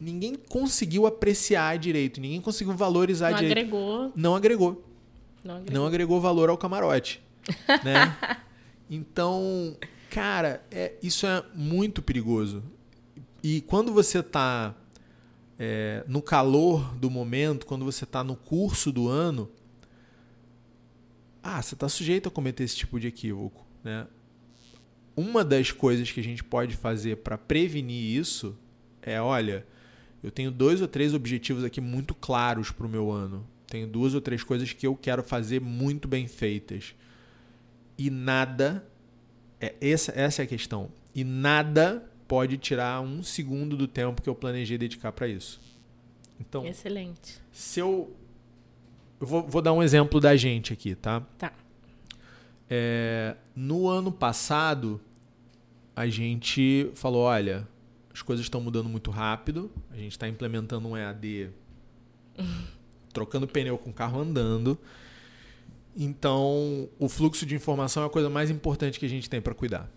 ninguém conseguiu apreciar direito. Ninguém conseguiu valorizar Não direito. agregou. Não agregou Não agregou. não agregou valor ao camarote, né? Então, cara, é, isso é muito perigoso. E quando você tá é, no calor do momento, quando você tá no curso do ano, ah, você tá sujeito a cometer esse tipo de equívoco, né? Uma das coisas que a gente pode fazer para prevenir isso é, olha, eu tenho dois ou três objetivos aqui muito claros para o meu ano. Tenho duas ou três coisas que eu quero fazer muito bem feitas. E nada. É, essa, essa é a questão. E nada pode tirar um segundo do tempo que eu planejei dedicar para isso. Então, Excelente. se eu. Eu vou, vou dar um exemplo da gente aqui, tá? Tá. É, no ano passado, a gente falou: olha, as coisas estão mudando muito rápido, a gente está implementando um EAD trocando pneu com o carro andando. Então, o fluxo de informação é a coisa mais importante que a gente tem para cuidar.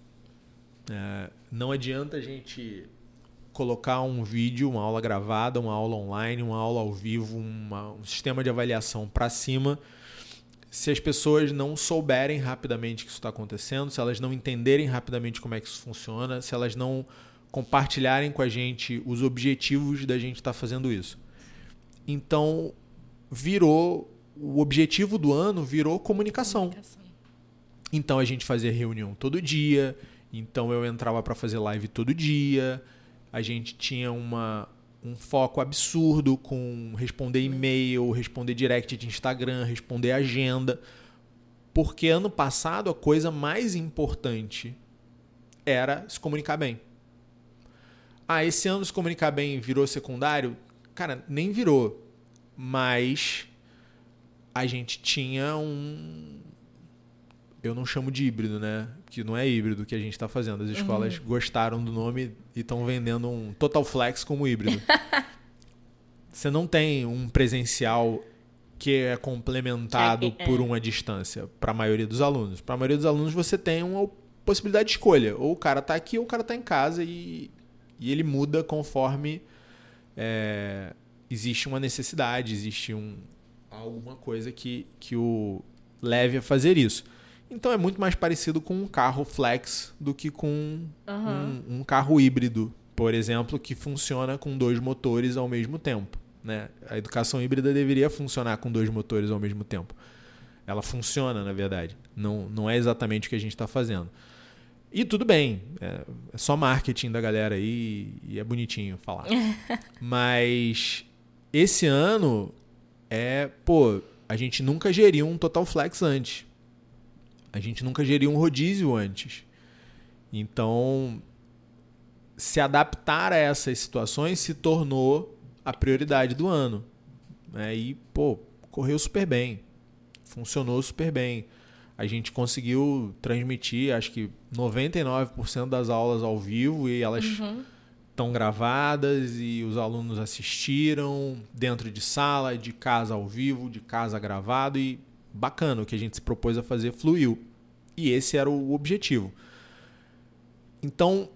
É, não adianta a gente colocar um vídeo, uma aula gravada, uma aula online, uma aula ao vivo, uma- um sistema de avaliação para cima, se as pessoas não souberem rapidamente que isso está acontecendo, se elas não entenderem rapidamente como é que isso funciona, se elas não compartilharem com a gente os objetivos da gente estar fazendo isso. Então, virou o objetivo do ano virou comunicação. Comunicação. Então a gente fazia reunião todo dia, então eu entrava para fazer live todo dia, a gente tinha uma, um foco absurdo com responder e-mail, responder direct de Instagram, responder agenda. Porque ano passado a coisa mais importante era se comunicar bem. Ah, esse ano se comunicar bem virou secundário? Cara, nem virou. Mas a gente tinha um. Eu não chamo de híbrido, né? Que não é híbrido que a gente está fazendo. As escolas uhum. gostaram do nome e estão vendendo um Total Flex como híbrido. Você não tem um presencial que é complementado é, é. por uma distância para a maioria dos alunos. Para a maioria dos alunos você tem uma possibilidade de escolha. Ou o cara está aqui ou o cara está em casa e, e ele muda conforme é, existe uma necessidade, existe um, alguma coisa que, que o leve a fazer isso. Então é muito mais parecido com um carro flex do que com uhum. um, um, carro híbrido, por exemplo, que funciona com dois motores ao mesmo tempo. Né? A educação híbrida deveria funcionar com dois motores ao mesmo tempo. Ela funciona, na verdade. Não, não é exatamente o que a gente está fazendo. E tudo bem, é, é, só marketing da galera aí e é bonitinho falar. Mas esse ano é, pô, a gente nunca geriu um Total Flex antes. A gente nunca geriu um rodízio antes. Então, se adaptar a essas situações se tornou a prioridade do ano. Né? E, pô, correu super bem. Funcionou super bem. A gente conseguiu transmitir, acho que 99% das aulas ao vivo e elas. Uhum estão gravadas e os alunos assistiram dentro de sala, de casa ao vivo, de casa gravado e bacana o que a gente se propôs a fazer fluiu. E esse era o objetivo. Então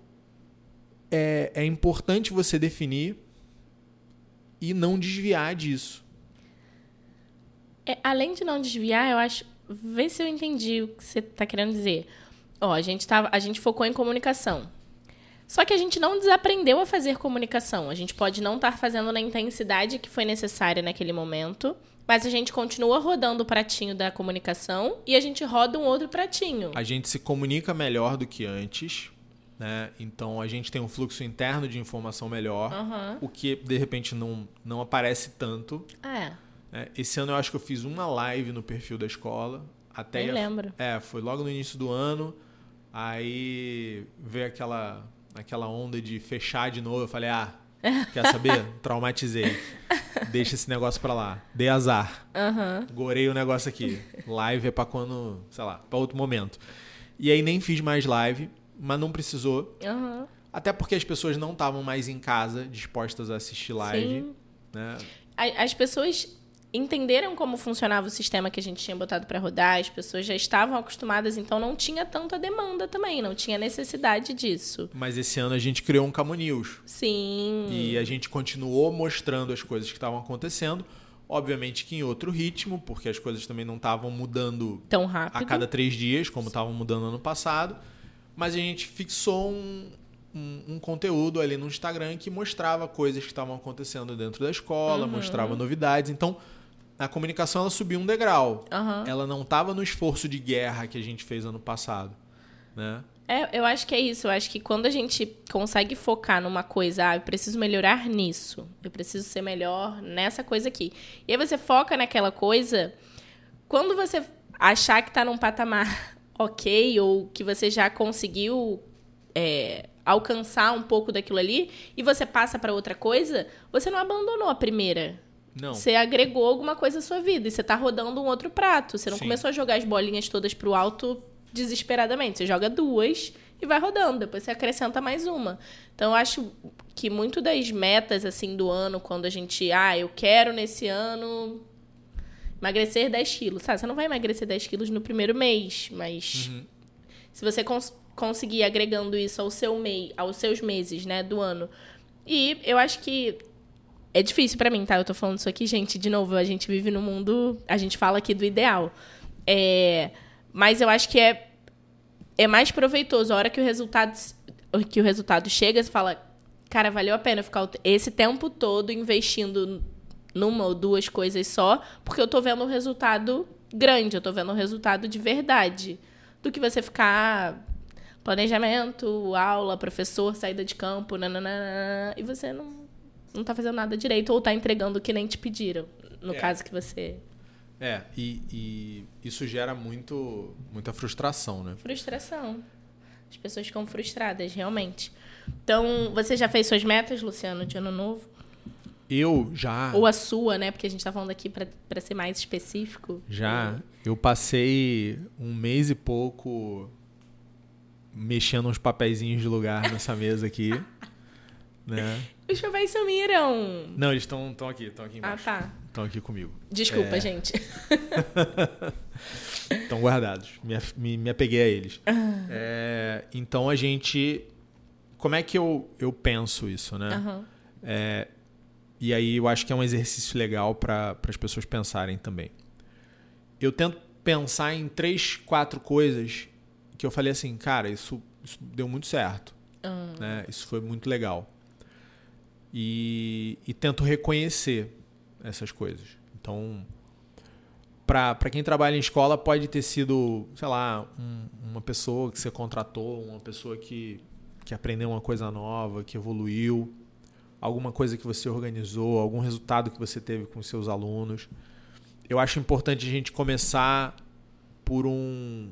é, é importante você definir e não desviar disso. É, além de não desviar, eu acho. Vê se eu entendi o que você está querendo dizer. Ó, a gente, tava, a gente focou em comunicação. Só que a gente não desaprendeu a fazer comunicação. A gente pode não estar fazendo na intensidade que foi necessária naquele momento, mas a gente continua rodando o pratinho da comunicação e a gente roda um outro pratinho. A gente se comunica melhor do que antes. Né? Então a gente tem um fluxo interno de informação melhor, uhum. o que de repente não, não aparece tanto. É. é. Esse ano eu acho que eu fiz uma live no perfil da escola. Até Nem lembro. É, foi logo no início do ano. Aí veio aquela naquela onda de fechar de novo, eu falei, ah, quer saber? Traumatizei. Deixa esse negócio pra lá. Dei azar. Uhum. Gorei o negócio aqui. Live é pra quando, sei lá, pra outro momento. E aí nem fiz mais live, mas não precisou. Uhum. Até porque as pessoas não estavam mais em casa dispostas a assistir live. Sim. Né? As pessoas entenderam como funcionava o sistema que a gente tinha botado para rodar, as pessoas já estavam acostumadas, então não tinha tanta demanda também, não tinha necessidade disso. Mas esse ano a gente criou um Camo News. Sim. E a gente continuou mostrando as coisas que estavam acontecendo. Obviamente que em outro ritmo, porque as coisas também não estavam mudando tão rápido a cada três dias, como estavam mudando ano passado. Mas a gente fixou um, um, um, conteúdo ali no Instagram que mostrava coisas que estavam acontecendo dentro da escola, uhum. mostrava novidades. Então, a comunicação ela subiu um degrau. Uhum. Ela não estava no esforço de guerra que a gente fez ano passado, né? É, eu acho que é isso. Eu acho que quando a gente consegue focar numa coisa, ah, eu preciso melhorar nisso, eu preciso ser melhor nessa coisa aqui. E aí você foca naquela coisa, quando você achar que está num patamar ok, ou que você já conseguiu é, alcançar um pouco daquilo ali, e você passa para outra coisa, você não abandonou a primeira. Não. Você agregou alguma coisa à sua vida e você está rodando um outro prato. Você não Sim. começou a jogar as bolinhas todas pro alto desesperadamente. Você joga duas e vai rodando. Depois você acrescenta mais uma. Então, eu acho que muito das metas, assim, do ano, quando a gente... Ah, eu quero nesse ano emagrecer 10 quilos. Sabe, você não vai emagrecer 10 quilos no primeiro mês, mas... Uhum. Se você cons conseguir agregando isso ao seu mês, aos seus meses, né, do ano... E eu acho que é difícil para mim, tá? Eu tô falando isso aqui, gente, de novo, a gente vive no mundo, a gente fala aqui do ideal. É, mas eu acho que é é mais proveitoso a hora que o resultado que o resultado chega, você fala, cara, valeu a pena ficar esse tempo todo investindo numa ou duas coisas só, porque eu tô vendo um resultado grande, eu tô vendo um resultado de verdade, do que você ficar planejamento, aula, professor, saída de campo, nananana, e você não não tá fazendo nada direito ou tá entregando o que nem te pediram. No É. caso que você. É, e, e isso gera muito, muita frustração, né? Frustração. As pessoas ficam frustradas, realmente. Então, você já fez suas metas, Luciano, de ano novo? Eu já. Ou a sua, né? Porque a gente tá falando aqui pra pra ser mais específico. Já. Eu passei um mês e pouco mexendo uns papeizinhos de lugar nessa mesa aqui. né? Os papéis sumiram. Não, eles estão aqui, estão aqui Ah, embaixo. tá. Estão aqui comigo. Desculpa, É. gente. Estão guardados. Me, me, me apeguei a eles. É, então a gente. Como é que eu, eu penso isso, né? Aham. É, e aí eu acho que é um exercício legal para as pessoas pensarem também. Eu tento pensar em três, quatro coisas que eu falei assim, cara, isso, isso deu muito certo. Ah. Né? Isso foi muito legal. E, e tento reconhecer essas coisas. Então, para quem trabalha em escola, pode ter sido, sei lá, um- uma pessoa que você contratou, uma pessoa que, que aprendeu uma coisa nova, que evoluiu, alguma coisa que você organizou, algum resultado que você teve com seus alunos. Eu acho importante a gente começar por um.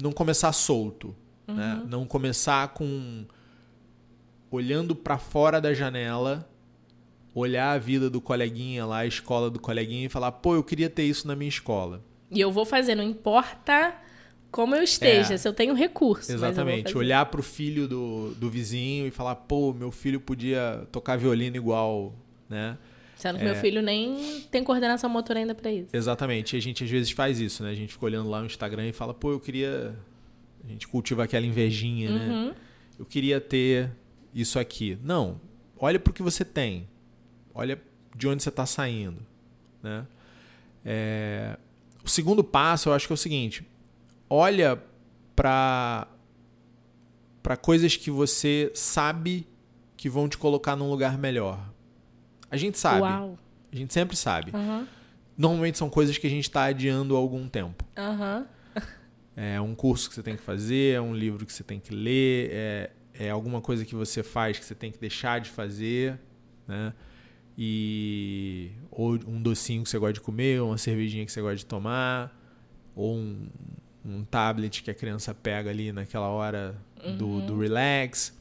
Não começar solto. Né? Não começar com. Olhando para fora da janela, olhar a vida do coleguinha lá, a escola do coleguinha e falar: pô, eu queria ter isso na minha escola. E eu vou fazer, não importa como eu esteja, É. se eu tenho recurso. Exatamente. Olhar pro filho do, do vizinho e falar: pô, meu filho podia tocar violino igual. Né? Sendo que meu filho nem tem coordenação motora ainda pra isso. Exatamente. E a gente às vezes faz isso, né? A gente fica olhando lá no Instagram e fala, pô, eu queria. A gente cultiva aquela invejinha, né? Uhum. Eu queria ter isso aqui. Não. Olha pro que você tem. Olha de onde você está saindo. Né? É, O segundo passo, eu acho que é o seguinte: olha para para coisas que você sabe que vão te colocar num lugar melhor. A gente sabe. Uau. A gente sempre sabe. Aham. Normalmente são coisas que a gente está adiando há algum tempo. Aham. É um curso que você tem que fazer, é um livro que você tem que ler, é, é alguma coisa que você faz que você tem que deixar de fazer, né? E ou um docinho que você gosta de comer, ou uma cervejinha que você gosta de tomar, ou um, um tablet que a criança pega ali naquela hora do, do relax.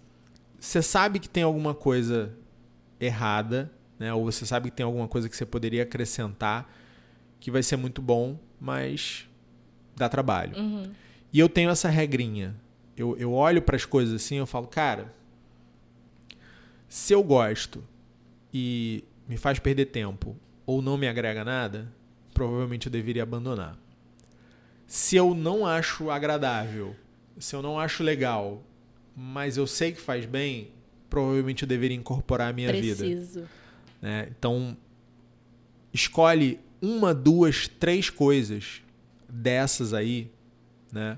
Você sabe que tem alguma coisa errada, né? Ou você sabe que tem alguma coisa que você poderia acrescentar que vai ser muito bom, mas dá trabalho. Uhum. E eu tenho essa regrinha. Eu, eu olho para as coisas assim eu falo, cara, se eu gosto e me faz perder tempo ou não me agrega nada, provavelmente eu deveria abandonar. Se eu não acho agradável, se eu não acho legal, mas eu sei que faz bem, provavelmente eu deveria incorporar a minha vida Preciso. né? Então, escolhe uma, duas, três coisas dessas aí, né,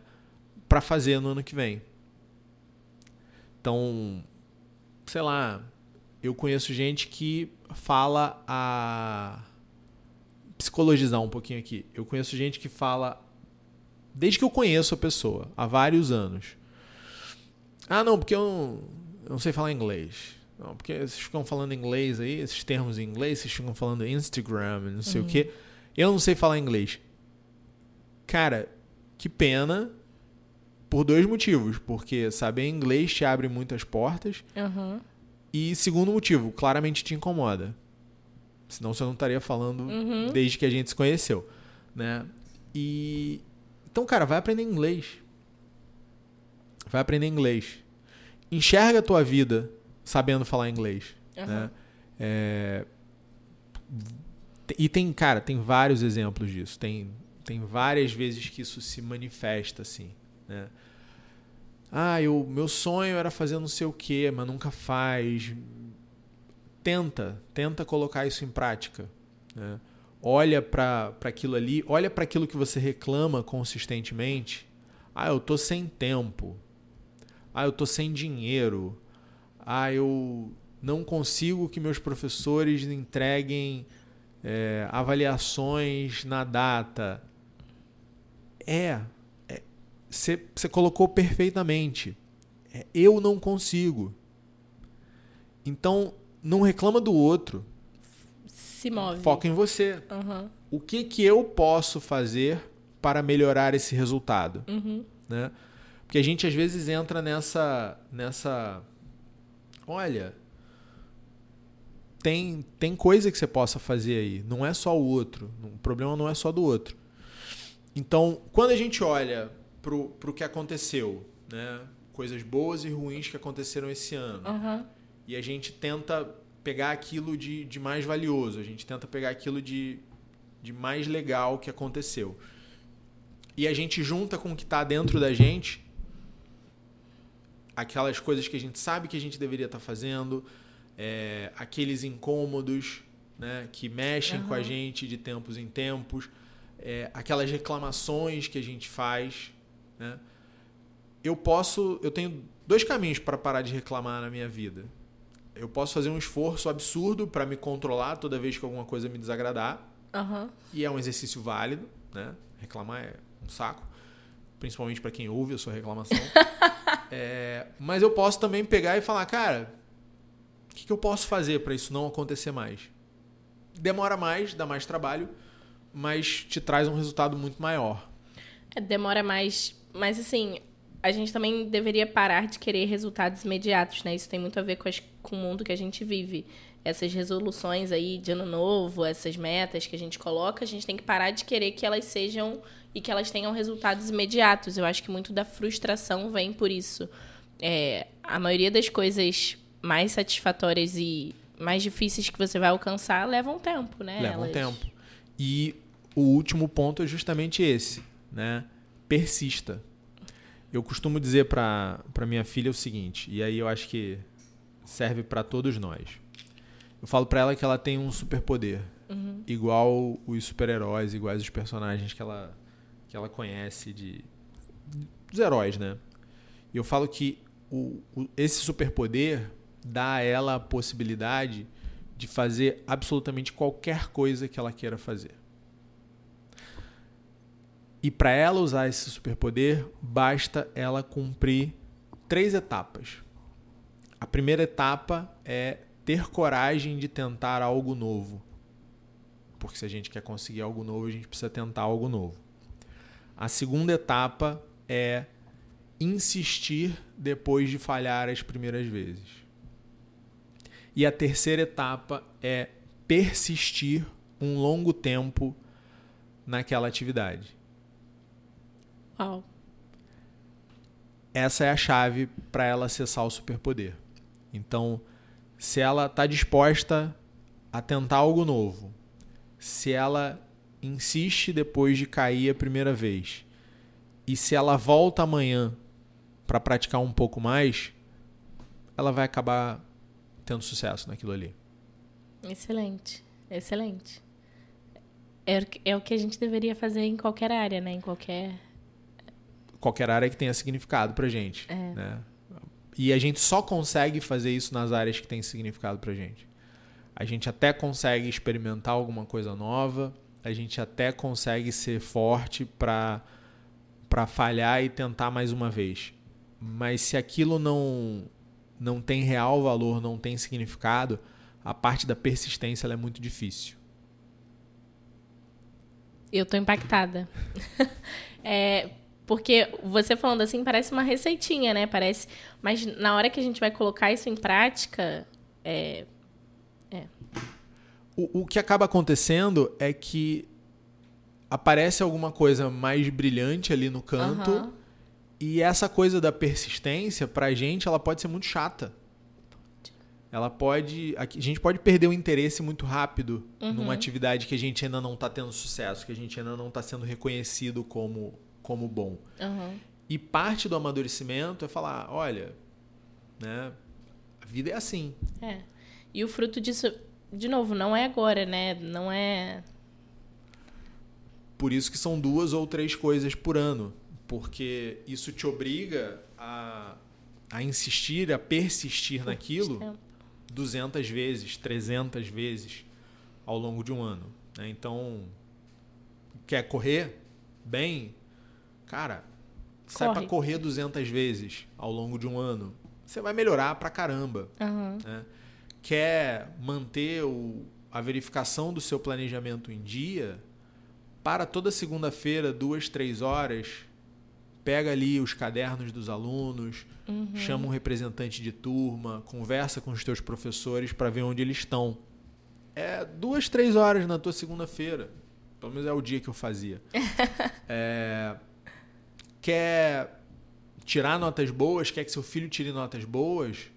para fazer no ano que vem. Então, sei lá, eu conheço gente que fala a psicologizar um pouquinho aqui. Eu conheço gente que fala desde que eu conheço a pessoa, há vários anos. Ah, não, porque eu não, eu não sei falar inglês. Não, porque vocês ficam falando inglês aí, esses termos em inglês, vocês ficam falando Instagram, não sei o quê. Eu não sei falar inglês. Cara, que pena por dois motivos. Porque saber inglês te abre muitas portas. Aham. E segundo motivo, claramente te incomoda. Senão você não estaria falando Uhum. desde que a gente se conheceu, né? E então, cara, vai aprender inglês. Vai aprender inglês. Enxerga a tua vida sabendo falar inglês, Aham. né? É, E tem, cara, tem vários exemplos disso. Tem, tem várias vezes que isso se manifesta assim, né? Ah, eu, meu sonho era fazer não sei o quê, mas nunca faz. Tenta, tenta colocar isso em prática. Né? Olha para aquilo ali, olha para aquilo que você reclama consistentemente. Ah, eu tô sem tempo. Ah, eu tô sem dinheiro. Ah, eu não consigo que meus professores entreguem é, avaliações na data. É, você colocou perfeitamente. É, eu não consigo. Então, não reclama do outro. Se move. Foca em você. Uhum. O que, que eu posso fazer para melhorar esse resultado? Uhum. Né? Porque a gente às vezes entra nessa. nessa. Olha. Tem, tem coisa que você possa fazer aí. Não é só o outro. O problema não é só do outro. Então, quando a gente olha para o que aconteceu, né? coisas boas e ruins que aconteceram esse ano, Uhum. e a gente tenta pegar aquilo de, de mais valioso, a gente tenta pegar aquilo de, de mais legal que aconteceu. E a gente junta com o que está dentro da gente aquelas coisas que a gente sabe que a gente deveria estar fazendo, é, aqueles incômodos né, que mexem com a gente de tempos em tempos, é, aquelas reclamações que a gente faz. Né? Eu posso, eu tenho dois caminhos para parar de reclamar na minha vida. Eu posso fazer um esforço absurdo para me controlar toda vez que alguma coisa me desagradar, Uhum. e é um exercício válido, né? Reclamar é um saco, principalmente para quem ouve a sua reclamação. É, mas eu posso também pegar e falar, cara, o que, que eu posso fazer para isso não acontecer mais? Demora mais, dá mais trabalho, mas te traz um resultado muito maior. É, demora mais. Mas assim, a gente também deveria parar de querer resultados imediatos, né? Isso tem muito a ver com, as- com o mundo que a gente vive. Essas resoluções aí de ano novo, essas metas que a gente coloca, a gente tem que parar de querer que elas sejam e que elas tenham resultados imediatos. Eu acho que muito da frustração vem por isso. É, a maioria das coisas mais satisfatórias e mais difíceis que você vai alcançar levam tempo, né? Leva um Elas- tempo. E o último ponto é justamente esse, né? Persista. Eu costumo dizer para minha filha o seguinte, e aí eu acho que serve para todos nós. Eu falo para ela que ela tem um superpoder, Uhum. igual os super-heróis, iguais os personagens que ela que ela conhece de dos heróis, né? E eu falo que o, o- esse superpoder dá a ela a possibilidade de fazer absolutamente qualquer coisa que ela queira fazer. E para ela usar esse superpoder, basta ela cumprir três etapas. A primeira etapa é ter coragem de tentar algo novo. Porque se a gente quer conseguir algo novo, a gente precisa tentar algo novo. A segunda etapa é insistir depois de falhar as primeiras vezes. E a terceira etapa é persistir um longo tempo naquela atividade. Uau. Essa é a chave para ela acessar o superpoder. Então, se ela está disposta a tentar algo novo, se ela insiste depois de cair a primeira vez, e se ela volta amanhã para praticar um pouco mais, ela vai acabar tendo sucesso naquilo ali. Excelente, excelente. É, o que- é o que a gente deveria fazer em qualquer área, né? Em qualquer. Qualquer área que tenha significado pra gente. É. Né? E a gente só consegue fazer isso nas áreas que têm significado pra gente. A gente até consegue experimentar alguma coisa nova, a gente até consegue ser forte pra para falhar e tentar mais uma vez. Mas se aquilo não não tem real valor, não tem significado, a parte da persistência é muito difícil. Eu tô impactada. é, porque você falando assim parece uma receitinha, né? Parece. Mas na hora que a gente vai colocar isso em prática, é, O, o que acaba acontecendo é que aparece alguma coisa mais brilhante ali no canto Aham. e essa coisa da persistência pra gente ela pode ser muito chata. Ela pode, a gente pode perder o interesse muito rápido numa atividade que a gente ainda não está tendo sucesso, que a gente ainda não está sendo reconhecido como como bom. aham. E parte do amadurecimento é falar, olha, né, a vida é assim. É. E o fruto disso, de novo, não é agora, né? Não é. Por isso que são duas ou três coisas por ano, porque isso te obriga a, a insistir, a persistir naquilo Tempo. 200 vezes, 300 vezes ao longo de um ano. né? Então, quer correr bem? Cara, sai Corre. para correr 200 vezes ao longo de um ano. Você vai melhorar pra caramba. Aham. né? quer manter o, a verificação do seu planejamento em dia, para toda segunda-feira, duas, três horas, pega ali os cadernos dos alunos, uhum. chama um representante de turma, conversa com os teus professores para ver onde eles estão. É duas, três horas na tua segunda-feira. Pelo menos é o dia que eu fazia. é, quer tirar notas boas, quer que seu filho tire notas boas,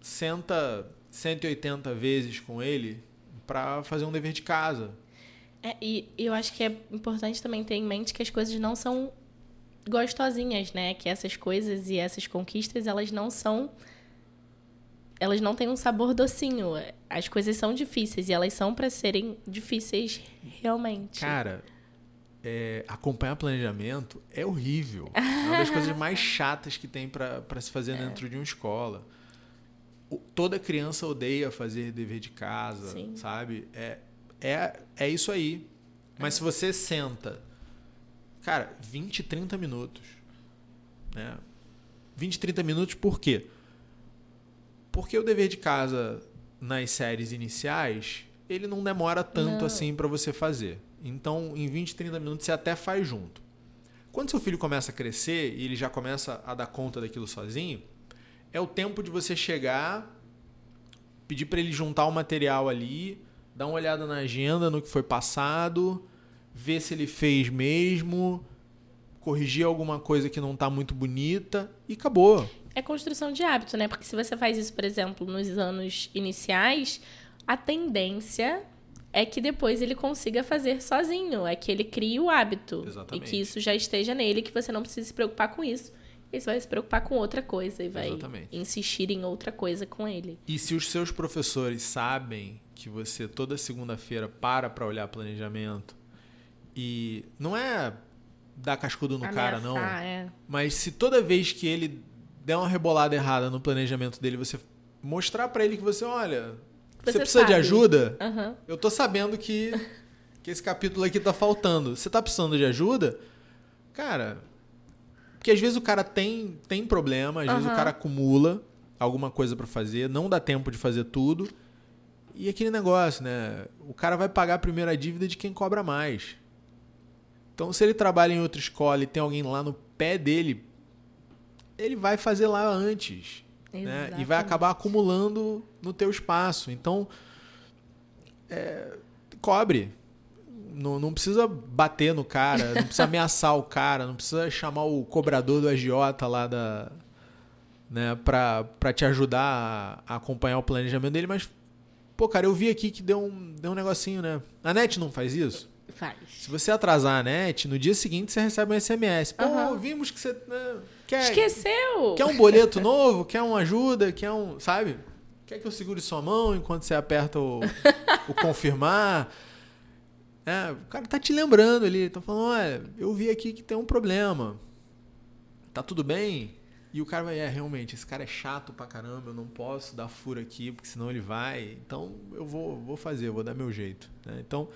senta 180 vezes com ele para fazer um dever de casa. É, e eu acho que é importante também ter em mente que as coisas não são gostosinhas, né? Que essas coisas e essas conquistas, elas não são elas não têm um sabor docinho. As coisas são difíceis e elas são para serem difíceis realmente. Cara, é, acompanhar planejamento é horrível. É uma das coisas mais chatas que tem para se fazer é. dentro de uma escola. O, toda criança odeia fazer dever de casa, Sim. sabe? É, é, é isso aí. Mas é. se você senta, cara, 20, 30 minutos. Né? 20, 30 minutos por quê? Porque o dever de casa nas séries iniciais, ele não demora tanto não. assim para você fazer. Então, em 20, 30 minutos você até faz junto. Quando seu filho começa a crescer e ele já começa a dar conta daquilo sozinho, é o tempo de você chegar, pedir para ele juntar o material ali, dar uma olhada na agenda, no que foi passado, ver se ele fez mesmo, corrigir alguma coisa que não está muito bonita e acabou é construção de hábito, né? Porque se você faz isso, por exemplo, nos anos iniciais, a tendência é que depois ele consiga fazer sozinho, é que ele crie o hábito Exatamente. e que isso já esteja nele, que você não precisa se preocupar com isso. E você vai se preocupar com outra coisa e vai Exatamente. insistir em outra coisa com ele. E se os seus professores sabem que você toda segunda-feira para para olhar planejamento e não é dar cascudo no Ameaçar, cara não, é. mas se toda vez que ele der uma rebolada errada no planejamento dele, você mostrar para ele que você, olha, você, você precisa sabe. de ajuda? Uhum. Eu tô sabendo que, que esse capítulo aqui tá faltando. Você tá precisando de ajuda? Cara, porque às vezes o cara tem, tem problema, às uhum. vezes o cara acumula alguma coisa para fazer, não dá tempo de fazer tudo. E aquele negócio, né? O cara vai pagar a primeira dívida de quem cobra mais. Então, se ele trabalha em outra escola e tem alguém lá no pé dele ele vai fazer lá antes. Né? E vai acabar acumulando no teu espaço. Então, é, cobre. Não, não precisa bater no cara, não precisa ameaçar o cara, não precisa chamar o cobrador do agiota lá da. Né, pra, pra te ajudar a, acompanhar o planejamento dele, mas, pô, cara, eu vi aqui que deu um, deu um negocinho, né? A NET não faz isso? Faz. Se você atrasar a NET, no dia seguinte você recebe um SMS. Pô, uhum. vimos que você. Né, Quer, Esqueceu! Quer um boleto novo? Quer uma ajuda? Quer um. Sabe? Quer que eu segure sua mão enquanto você aperta o, o confirmar? É, o cara tá te lembrando ali, tá falando, olha, eu vi aqui que tem um problema. Tá tudo bem? E o cara vai, é, realmente, esse cara é chato pra caramba, eu não posso dar furo aqui, porque senão ele vai. Então eu vou, vou fazer, eu vou dar meu jeito. Né? Então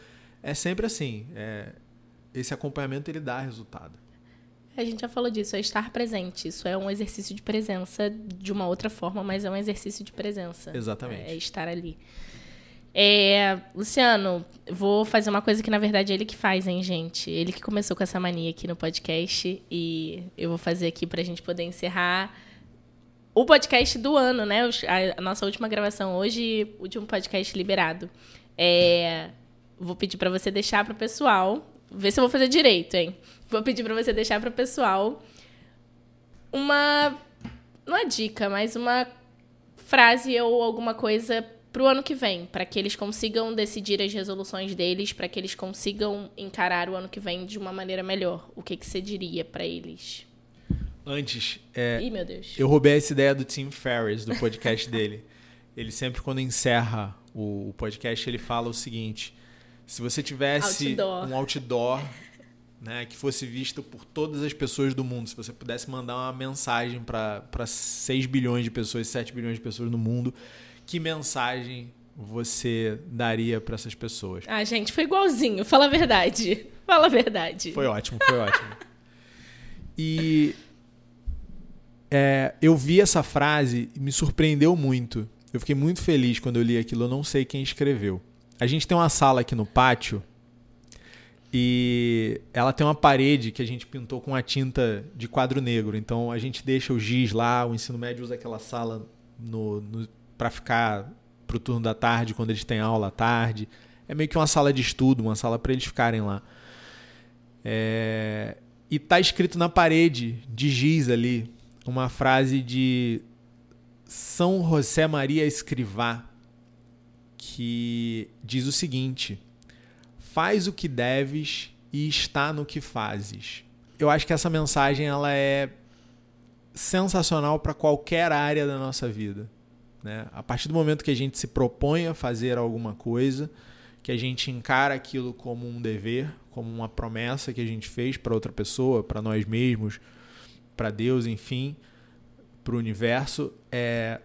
é sempre assim. É, esse acompanhamento ele dá resultado. A gente já falou disso, é estar presente. Isso é um exercício de presença de uma outra forma, mas é um exercício de presença. Exatamente. É estar ali. É, Luciano, vou fazer uma coisa que na verdade é ele que faz, hein, gente? Ele que começou com essa mania aqui no podcast e eu vou fazer aqui para a gente poder encerrar o podcast do ano, né? A nossa última gravação hoje, último podcast liberado. É, vou pedir para você deixar para o pessoal, ver se eu vou fazer direito, hein? Vou pedir para você deixar para o pessoal uma não é dica, mas uma frase ou alguma coisa para o ano que vem, para que eles consigam decidir as resoluções deles, para que eles consigam encarar o ano que vem de uma maneira melhor. O que, que você diria para eles? Antes, é, Ih, meu Deus. eu roubei essa ideia do Tim Ferriss, do podcast dele. Ele sempre, quando encerra o podcast, ele fala o seguinte: se você tivesse outdoor. um outdoor né, que fosse visto por todas as pessoas do mundo. Se você pudesse mandar uma mensagem para 6 bilhões de pessoas, 7 bilhões de pessoas no mundo, que mensagem você daria para essas pessoas? Ah, gente, foi igualzinho. Fala a verdade. Fala a verdade. Foi ótimo, foi ótimo. E é, eu vi essa frase e me surpreendeu muito. Eu fiquei muito feliz quando eu li aquilo, eu não sei quem escreveu. A gente tem uma sala aqui no pátio e ela tem uma parede que a gente pintou com a tinta de quadro negro. Então a gente deixa o giz lá, o ensino médio usa aquela sala no, no para ficar pro turno da tarde, quando eles têm aula à tarde. É meio que uma sala de estudo, uma sala para eles ficarem lá. É... E tá escrito na parede de giz ali uma frase de São José Maria Escrivá, que diz o seguinte: faz o que deves e está no que fazes. Eu acho que essa mensagem ela é sensacional para qualquer área da nossa vida. Né? A partir do momento que a gente se propõe a fazer alguma coisa, que a gente encara aquilo como um dever, como uma promessa que a gente fez para outra pessoa, para nós mesmos, para Deus, enfim, para o universo, é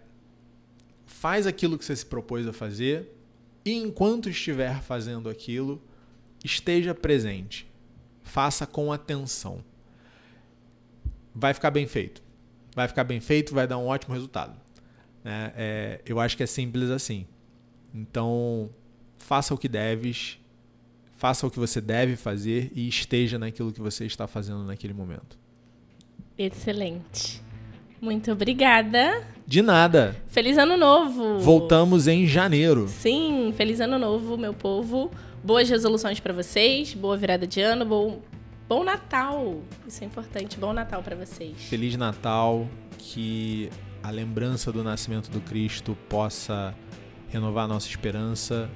faz aquilo que você se propôs a fazer e enquanto estiver fazendo aquilo, esteja presente. Faça com atenção. Vai ficar bem feito. Vai ficar bem feito, vai dar um ótimo resultado. É, é, eu acho que é simples assim. Então, faça o que deves, faça o que você deve fazer e esteja naquilo que você está fazendo naquele momento. Excelente. Muito obrigada. De nada. Feliz ano novo. Voltamos em janeiro. Sim, feliz ano novo, meu povo. Boas resoluções para vocês, boa virada de ano, bom, bom Natal. Isso é importante, bom Natal para vocês. Feliz Natal, que a lembrança do nascimento do Cristo possa renovar nossa esperança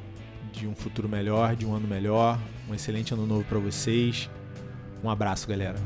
de um futuro melhor, de um ano melhor. Um excelente ano novo para vocês. Um abraço, galera.